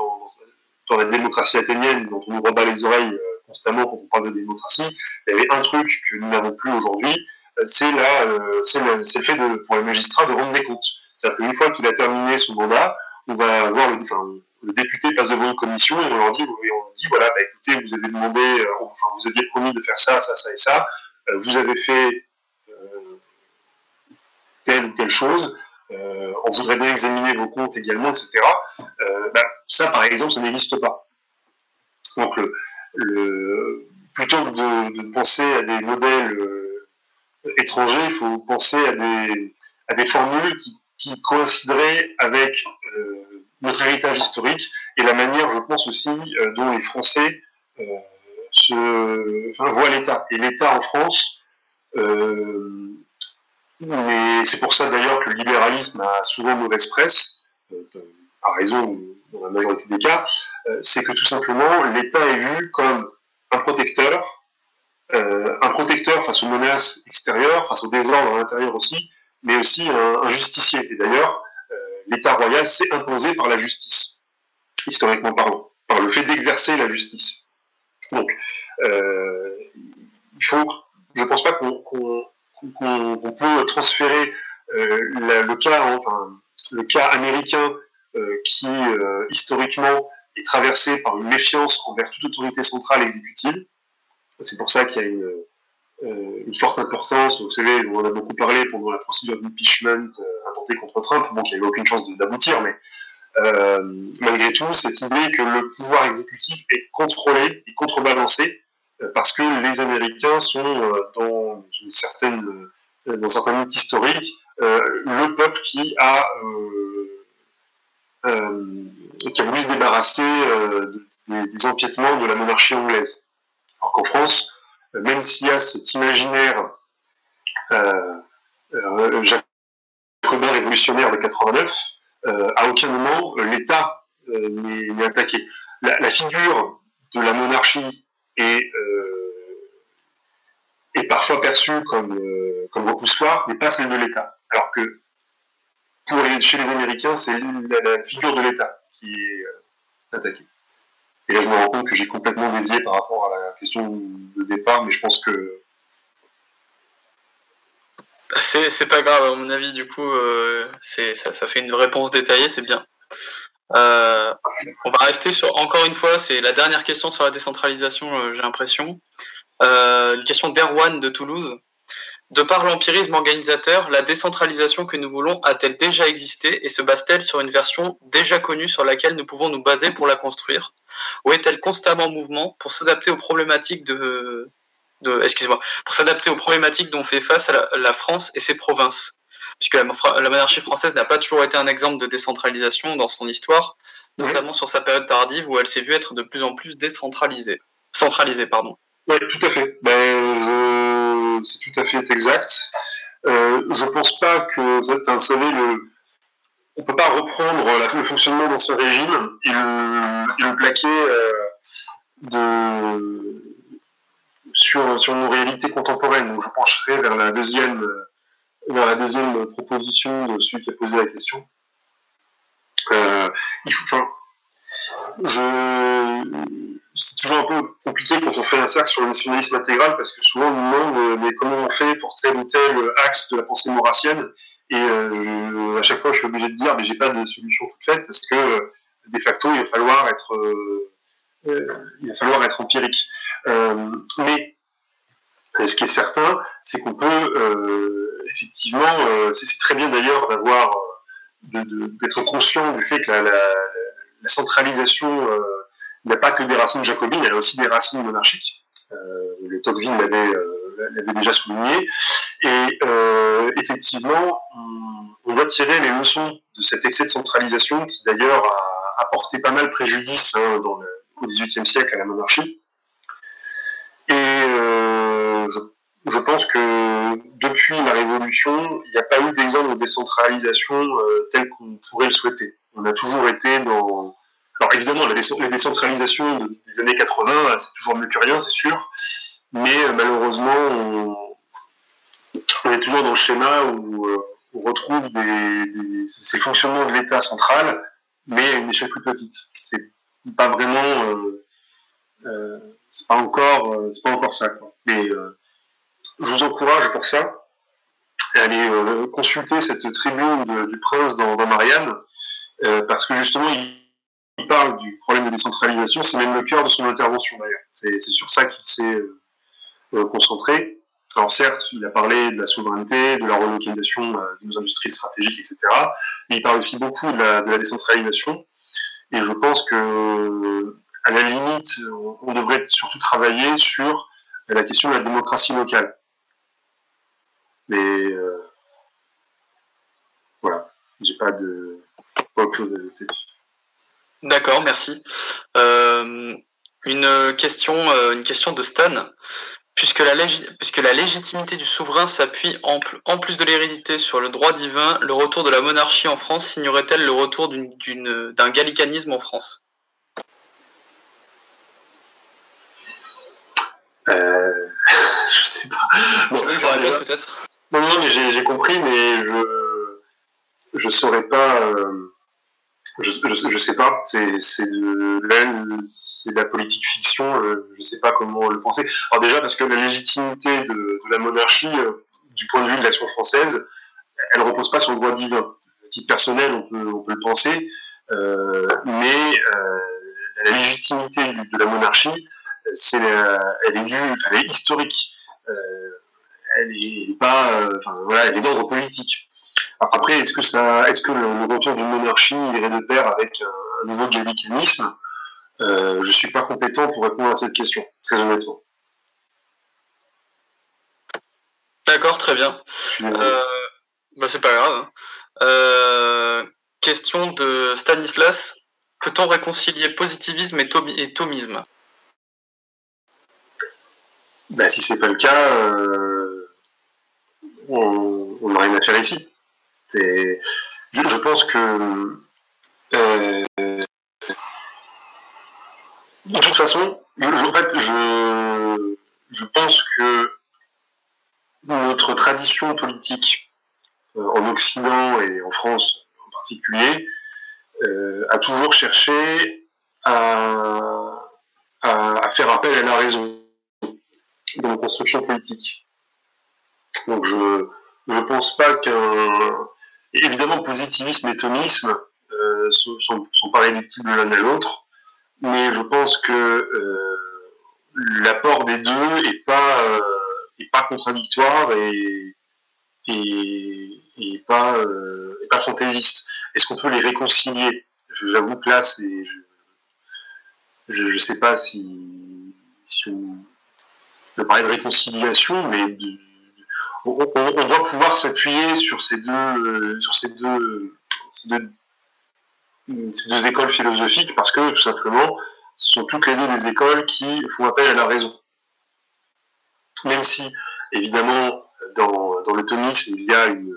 dans, la démocratie athénienne, dont on nous rebat les oreilles euh, constamment quand on parle de démocratie, il y avait un truc que nous n'avons plus aujourd'hui, euh, c'est euh, le, fait pour les magistrats de rendre des comptes. C'est-à-dire qu'une fois qu'il a terminé son mandat, on va voir le, enfin, le député passe devant une commission et on leur dit, on dit voilà, bah, écoutez, vous avez demandé, enfin, vous aviez promis de faire ça, ça, ça et ça, vous avez fait telle ou telle chose, euh, on voudrait bien examiner vos comptes également, etc. Euh, bah, ça, par exemple, ça n'existe pas. Donc, plutôt que de, penser à des modèles euh, étrangers, il faut penser à des, formules qui, coïncideraient avec notre héritage historique et la manière, je pense aussi, dont les Français voient l'État. Et l'État en France, c'est pour ça d'ailleurs que le libéralisme a souvent mauvaise presse, euh, à raison dans la majorité des cas, euh, c'est que tout simplement l'État est vu comme un protecteur, euh, un protecteur face aux menaces extérieures, face au désordre à l'intérieur aussi, mais aussi un, justicier. Et d'ailleurs, l'État royal s'est imposé par la justice, historiquement parlant, par le fait d'exercer la justice. Donc, il faut, je ne pense pas qu'on peut transférer euh, le, cas, enfin, le cas américain euh, qui euh, historiquement est traversé par une méfiance envers toute autorité centrale exécutive. C'est pour ça qu'il y a une, une, forte importance. Vous savez, on en a beaucoup parlé pendant la procédure d'impeachment intentée contre Trump, bon, qui n'avait aucune chance d'aboutir, mais malgré tout, cette idée que le pouvoir exécutif est contrôlé et contrebalancé euh, parce que les Américains sont euh, dans une certaine, euh, dans certains mythe historique, le peuple qui a, qui a voulu se débarrasser des, empiètements de la monarchie anglaise. Alors qu'en France, même s'il y a cet imaginaire euh, euh, jacobin révolutionnaire de 89, euh, à aucun moment l'État n'est attaqué. La, figure de la monarchie est, parfois perçue comme, comme repoussoir, mais pas celle de l'État. Alors que pour chez les Américains, c'est la, figure de l'État qui est attaquée. Et là, je me rends compte que j'ai complètement dévié par rapport à la question de départ, mais je pense que. C'est pas grave, à mon avis, du coup, euh, ça, fait une réponse détaillée, c'est bien. Euh, on va rester sur, encore une fois, c'est la dernière question sur la décentralisation, euh, j'ai l'impression. une question d'Erwan de Toulouse. De par l'empirisme organisateur, la décentralisation que nous voulons a-t-elle déjà existé et se base-t-elle sur une version déjà connue sur laquelle nous pouvons nous baser pour la construire? Ou est-elle constamment en mouvement pour s'adapter aux problématiques de, de excusez-moi, pour s'adapter aux problématiques dont fait face à la, France et ses provinces? Puisque la, monarchie française n'a pas toujours été un exemple de décentralisation dans son histoire, notamment sur sa période tardive où elle s'est vue être de plus en plus décentralisée. Centralisée, pardon. Oui, tout à fait. Ben, je c'est tout à fait exact. Euh, je ne pense pas que, vous savez, le, on ne peut pas reprendre le fonctionnement d'ancien régime et le, plaquer euh, sur, sur nos réalités contemporaines. Je pencherai vers la deuxième, vers la deuxième proposition de celui qui a posé la question. Euh, il faut, c'est toujours un peu compliqué quand on fait un cercle sur le nationalisme intégral parce que souvent on nous demande euh, mais comment on fait pour tel ou tel axe de la pensée maurassienne? Et euh, à chaque fois je suis obligé de dire mais j'ai pas de solution toute faite parce que euh, de facto il va falloir être il va falloir être empirique. Mais ce qui est certain c'est qu'on peut effectivement c'est très bien d'ailleurs d'avoir d'être conscient du fait que la centralisation il n'y a pas que des racines jacobines, y a aussi des racines monarchiques. Euh, le Tocqueville euh, l'avait déjà souligné. Et euh, effectivement, on, doit tirer les leçons de cet excès de centralisation qui d'ailleurs a apporté pas mal préjudice hein, au XVIIIe siècle à la monarchie. Et je, pense que depuis la Révolution, il n'y a pas eu d'exemple de décentralisation tel qu'on pourrait le souhaiter. On a toujours été dans alors évidemment, la décentralisation des années 80, c'est toujours mieux que rien, c'est sûr, mais euh, malheureusement, on, est toujours dans le schéma où euh, on retrouve ces fonctionnements de l'État central, mais à une échelle plus petite. C'est pas vraiment, euh, c'est pas encore, pas encore ça. Mais je vous encourage pour ça à aller consulter cette tribune du prince dans Marianne, parce que justement, il parle du problème de décentralisation, c'est même le cœur de son intervention d'ailleurs. C'est sur ça qu'il s'est euh, euh, concentré. Alors certes, il a parlé de la souveraineté, de la relocalisation euh, de nos industries stratégiques, etc. Mais il parle aussi beaucoup de la, décentralisation. Et je pense que, à la limite, on devrait surtout travailler sur la question de la démocratie locale. Mais voilà, j'ai pas de pas autre chose à ajouter. D'accord, merci. Euh, une question, euh, une question de Stan. Puisque la, puisque la légitimité du souverain s'appuie en, en, plus de l'hérédité sur le droit divin, le retour de la monarchie en France signerait-elle le retour d'un gallicanisme en France? Euh, Je sais pas. Bon, je peut-être. Non, non, mais j'ai compris, mais je je saurais pas. Euh, je, je, sais pas, c'est c'est de c'est de la politique fiction. Euh, je sais pas comment le penser. Alors déjà parce que la légitimité de, la monarchie, euh, du point de vue de l'action française, elle repose pas sur le droit divin. À titre personnel, on peut on peut le penser, euh, mais la légitimité de la monarchie, c'est elle est due, elle est historique. elle est pas, enfin voilà, elle est d'ordre politique. Après, est-ce que ça, est-ce que le, retour d'une monarchie irait de pair avec un, nouveau gallicanisme? Euh, Je suis pas compétent pour répondre à cette question, très honnêtement. D'accord, très bien. Euh, bah, c'est pas grave. Hein. Euh, question de Stanislas. Peut-on réconcilier positivisme et, thomisme? Bah, si c'est pas le cas, on n'a rien à faire ici. Je, pense que de toute façon, je, en fait, je pense que notre tradition politique euh, en Occident et en France en particulier euh, a toujours cherché à, à, faire appel à la raison dans nos constructions politiques. Donc je ne pense pas qu'un... Évidemment, positivisme et thomisme euh, sont, sont, sont, pas réductibles l'un à l'autre, mais je pense que euh, l'apport des deux est pas euh, pas contradictoire et et, pas fantaisiste. Est-ce qu'on peut les réconcilier? J'avoue que là, je, je, sais pas si, si on peut parler de réconciliation, mais de, on, doit pouvoir s'appuyer sur ces deux sur ces deux, écoles philosophiques parce que tout simplement, ce sont toutes les deux des écoles qui font appel à la raison. Même si, évidemment, dans, le thomisme, il y a une,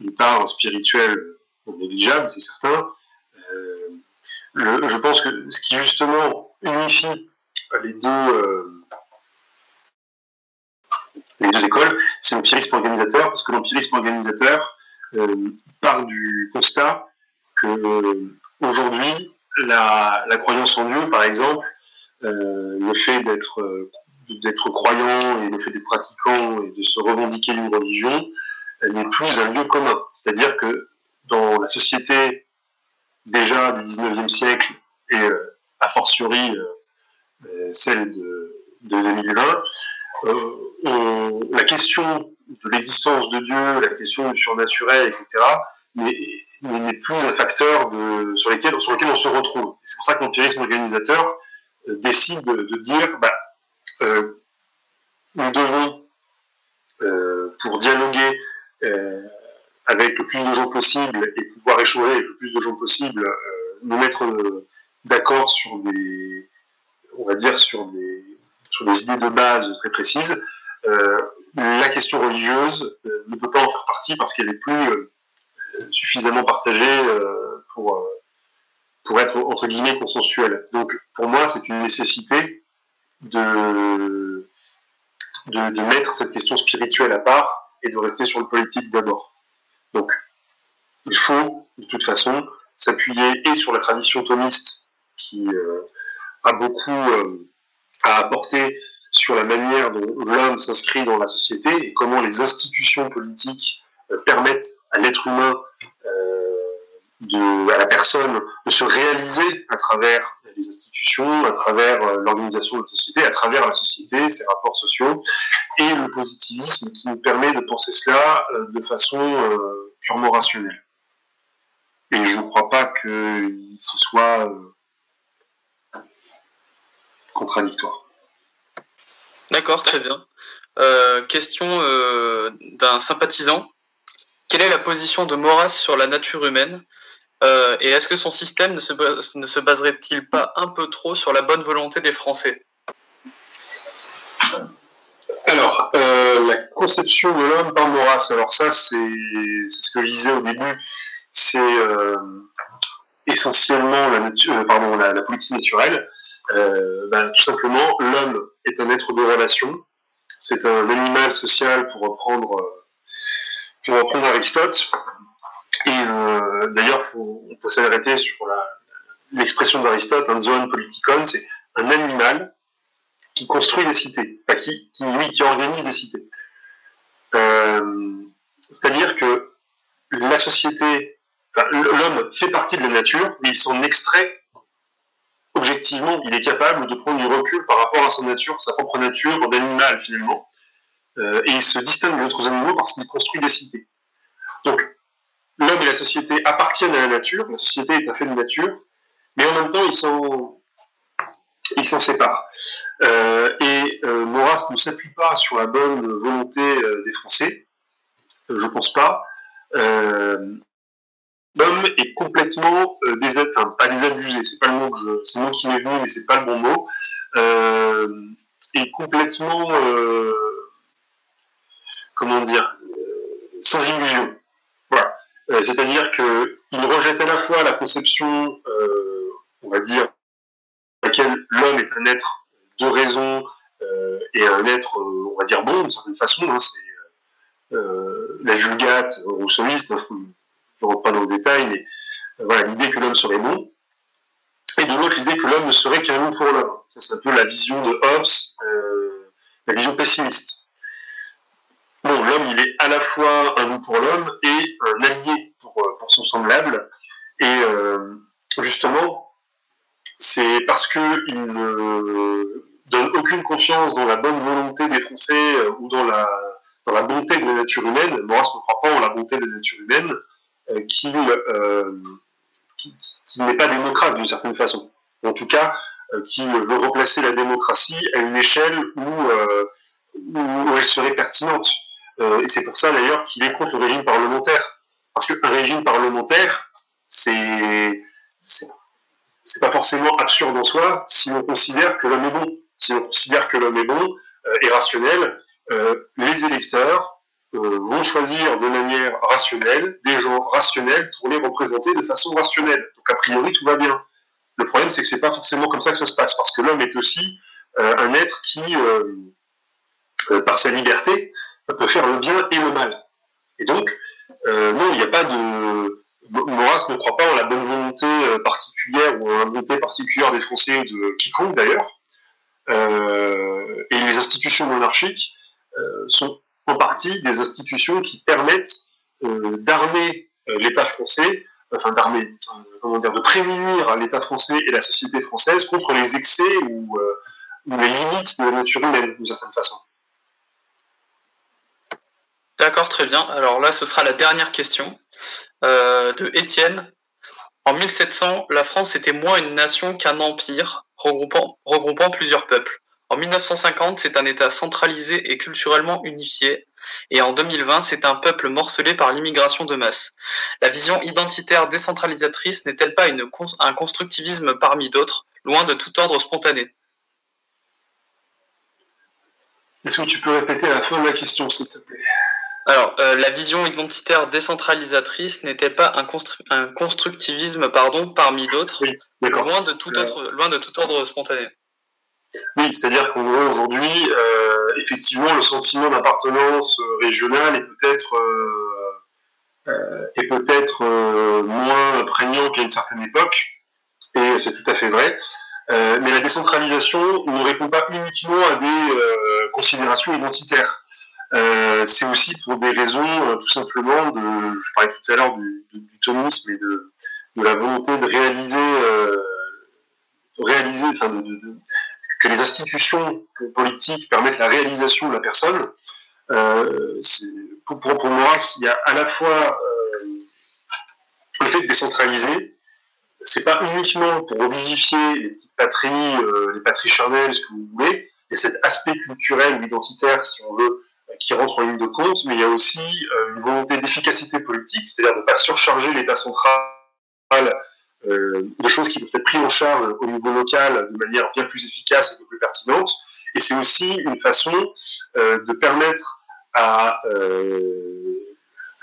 une part spirituelle négligeable, c'est certain. Euh, je pense que ce qui justement unifie les deux, euh, les deux écoles, c'est l'empirisme organisateur, parce que l'empirisme organisateur euh, part du constat que euh, aujourd'hui, la, la, croyance en Dieu, par exemple, euh, le fait d'être euh, d'être croyant et le fait d'être pratiquant et de se revendiquer d'une religion n'est plus un lieu commun. C'est-à-dire que dans la société déjà du 19e siècle et euh, a fortiori euh, celle de, de 2020, la question de l'existence de Dieu, la question du surnaturel, etc., n'est plus un facteur sur, lequel on se retrouve. C'est pour ça que l'empirisme organisateur euh, décide de, dire bah, euh, nous devons, euh, pour dialoguer avec le plus de gens possible et pouvoir échanger avec le plus de gens possible, nous mettre d'accord sur des, on va dire, sur des idées de base très précises. La question religieuse ne peut pas en faire partie parce qu'elle est plus suffisamment partagé euh, pour, euh, pour être entre guillemets consensuel. Donc pour moi, c'est une nécessité de, de, mettre cette question spirituelle à part et de rester sur le politique d'abord. Donc il faut de toute façon s'appuyer et sur la tradition thomiste qui euh, a beaucoup euh, à apporter sur la manière dont l'homme s'inscrit dans la société et comment les institutions politiques euh, permettent à l'être humain, euh, à la personne, de se réaliser à travers les institutions, à travers euh, l'organisation de la société, à travers la société, ses rapports sociaux, et le positivisme qui nous permet de penser cela de façon purement rationnelle. Et je ne crois pas que ce soit contradictoire. D'accord, très bien. Euh, question euh, d'un sympathisant quelle est la position de Maurras sur la nature humaine? Euh, Et est-ce que son système ne se, ne se baserait-il pas un peu trop sur la bonne volonté des Français? Alors, la conception de l'homme par Maurras, alors ça, c'est ce que je disais au début, c'est essentiellement la, politique naturelle. Euh, ben, tout simplement, l'homme est un être de relation, c'est un animal social, pour reprendre pour reprendre Aristote. Et euh, d'ailleurs, on peut s'arrêter sur l'expression d'Aristote, un zoon politikon, c'est un animal qui construit des cités, enfin, qui, qui, oui, qui organise des cités. Euh, C'est-à-dire que la société, enfin, l'homme fait partie de la nature, mais il s'en extrait objectivement, il est capable de prendre du recul par rapport à sa nature, sa propre nature d'animal finalement, euh, et il se distingue d'autres animaux parce qu'il construit des cités. Donc, l'homme et la société appartiennent à la nature, la société est un fait de nature, mais en même temps, ils s'en, ils séparent. Euh, et euh, Maurras ne s'appuie pas sur la bonne volonté des Français, je pense pas. Euh, l'homme est complètement euh, enfin pas désabusé, c'est pas le mot que je, c'est qui m'est venu, mais c'est pas le bon mot est complètement, comment dire, sans illusion. Voilà. C'est-à-dire qu'il rejette à la fois la conception, on va dire, laquelle l'homme est un être de raison et un être, on va dire, bon, d'une certaine façon. Hein, c'est la Vulgate rousseauiste, hein, ne rentre pas dans le détail, mais voilà, l'idée que l'homme serait bon et de l'autre l'idée que l'homme ne serait qu'un loup pour l'homme. Ça, c'est un peu la vision de Hobbes, euh, la vision pessimiste. Bon, l'homme, il est à la fois un loup pour l'homme et un allié pour, euh, pour son semblable. Et euh, justement, c'est parce qu'il ne donne aucune confiance dans la bonne volonté des Français ou dans la, dans la bonté de la nature humaine, Maurras ne croit pas en la bonté de la nature humaine, qui qui, n'est pas démocrate d'une certaine façon. En tout cas, euh, qui veut replacer la démocratie à une échelle où, euh, où elle serait pertinente. Euh, et c'est pour ça d'ailleurs qu'il est contre le régime parlementaire. Parce qu'un régime parlementaire, c'est c'est pas forcément absurde en soi si on considère que l'homme est bon. Si on considère que l'homme est bon et rationnel, les électeurs euh, vont choisir de manière rationnelle des gens rationnels pour les représenter de façon rationnelle. Donc a priori tout va bien. Le problème c'est que c'est pas forcément comme ça que ça se passe parce que l'homme est aussi euh, un être qui, euh, par sa liberté, peut faire le bien et le mal. Et donc non, il n'y a pas de Maurras ne croit pas en la bonne volonté particulière ou en la volonté particulière des Français de quiconque d'ailleurs. et les institutions monarchiques sont en partie des institutions qui permettent euh, d'armer euh, l'État français, enfin d'armer, euh, comment dire, de prémunir l'État français et la société française contre les excès ou, les limites de la nature humaine, d'une certaine façon. D'accord, très bien. Alors là, ce sera la dernière question de Étienne. En 1700, la France était moins une nation qu'un empire, regroupant, regroupant plusieurs peuples. En 1950, c'est un État centralisé et culturellement unifié, et en 2020, c'est un peuple morcelé par l'immigration de masse. La vision identitaire décentralisatrice n'est-elle pas une, un constructivisme parmi d'autres, loin de tout ordre spontané? Est-ce que tu peux répéter la fin de la question, s'il te plaît? Alors, euh, la vision identitaire décentralisatrice n'était pas un, un, constructivisme pardon, parmi d'autres, loin, de tout autre, loin de tout ordre spontané? Oui, c'est-à-dire qu'en gros, aujourd'hui, euh, effectivement, le sentiment d'appartenance euh, régionale est peut-être euh, peut-être moins prégnant qu'à une certaine époque, et c'est tout à fait vrai. mais la décentralisation ne répond pas uniquement à des considérations identitaires. c'est aussi pour des raisons tout simplement de, je parlais tout à l'heure du, du, tonisme et de, de, la volonté de réaliser, réaliser, enfin de, que les institutions politiques permettent la réalisation de la personne, euh, pour, moi, il y a à la fois euh, le fait de décentraliser, c'est pas uniquement pour revivifier les petites patries, euh, les patries charnelles, ce que vous voulez, il y a cet aspect culturel ou identitaire, si on veut, qui rentre en ligne de compte, mais il y a aussi une volonté d'efficacité politique, c'est-à-dire de ne pas surcharger l'État central euh, de choses qui peuvent être prises en charge au niveau local de manière bien plus efficace et plus pertinente. Et c'est aussi une façon euh, de permettre à, euh,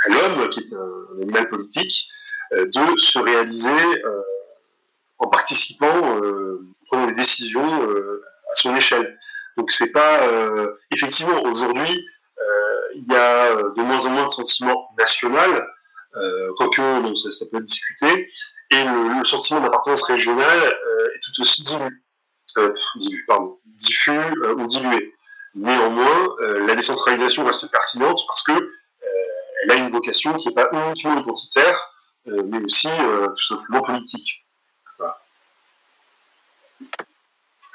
à l'homme, qui est un, animal politique, de se réaliser en participant, en prenant des décisions à son échelle. Donc c'est pas effectivement aujourd'hui il y a de moins en moins de sentiments national, quoique ça, ça, peut être discuté, et le, sentiment d'appartenance régionale euh, est tout aussi euh, diffus euh, ou dilué. Néanmoins, la décentralisation reste pertinente parce que elle a une vocation qui n'est pas uniquement identitaire, mais aussi tout simplement politique.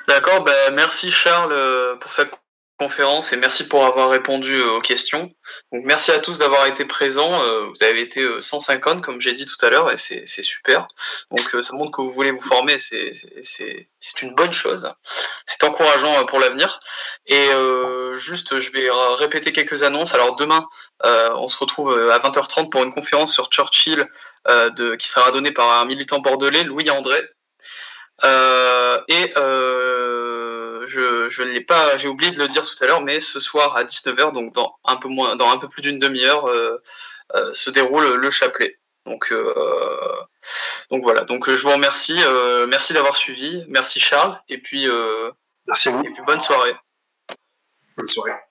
D'accord, ben merci Charles pour cette conférence et merci pour avoir répondu euh, aux questions. Donc merci à tous d'avoir été présents. Euh, vous avez été 150 euh, comme j'ai dit tout à l'heure et c'est super. Donc ça montre que vous voulez vous former, c'est une bonne chose. C'est encourageant pour l'avenir. Et juste, je vais répéter quelques annonces. Alors demain, on se retrouve à 20h30 pour une conférence sur Churchill de, qui sera donnée par un militant bordelais, Louis André. et je, je ne l'ai pas, j'ai oublié de le dire tout à l'heure, mais ce soir à 19h, donc dans un peu moins, dans un peu plus d'une demi-heure, se déroule le chapelet. Donc, donc voilà. Donc je vous remercie, merci d'avoir suivi, merci Charles, et puis merci à vous. Et puis bonne soirée. Bonne soirée.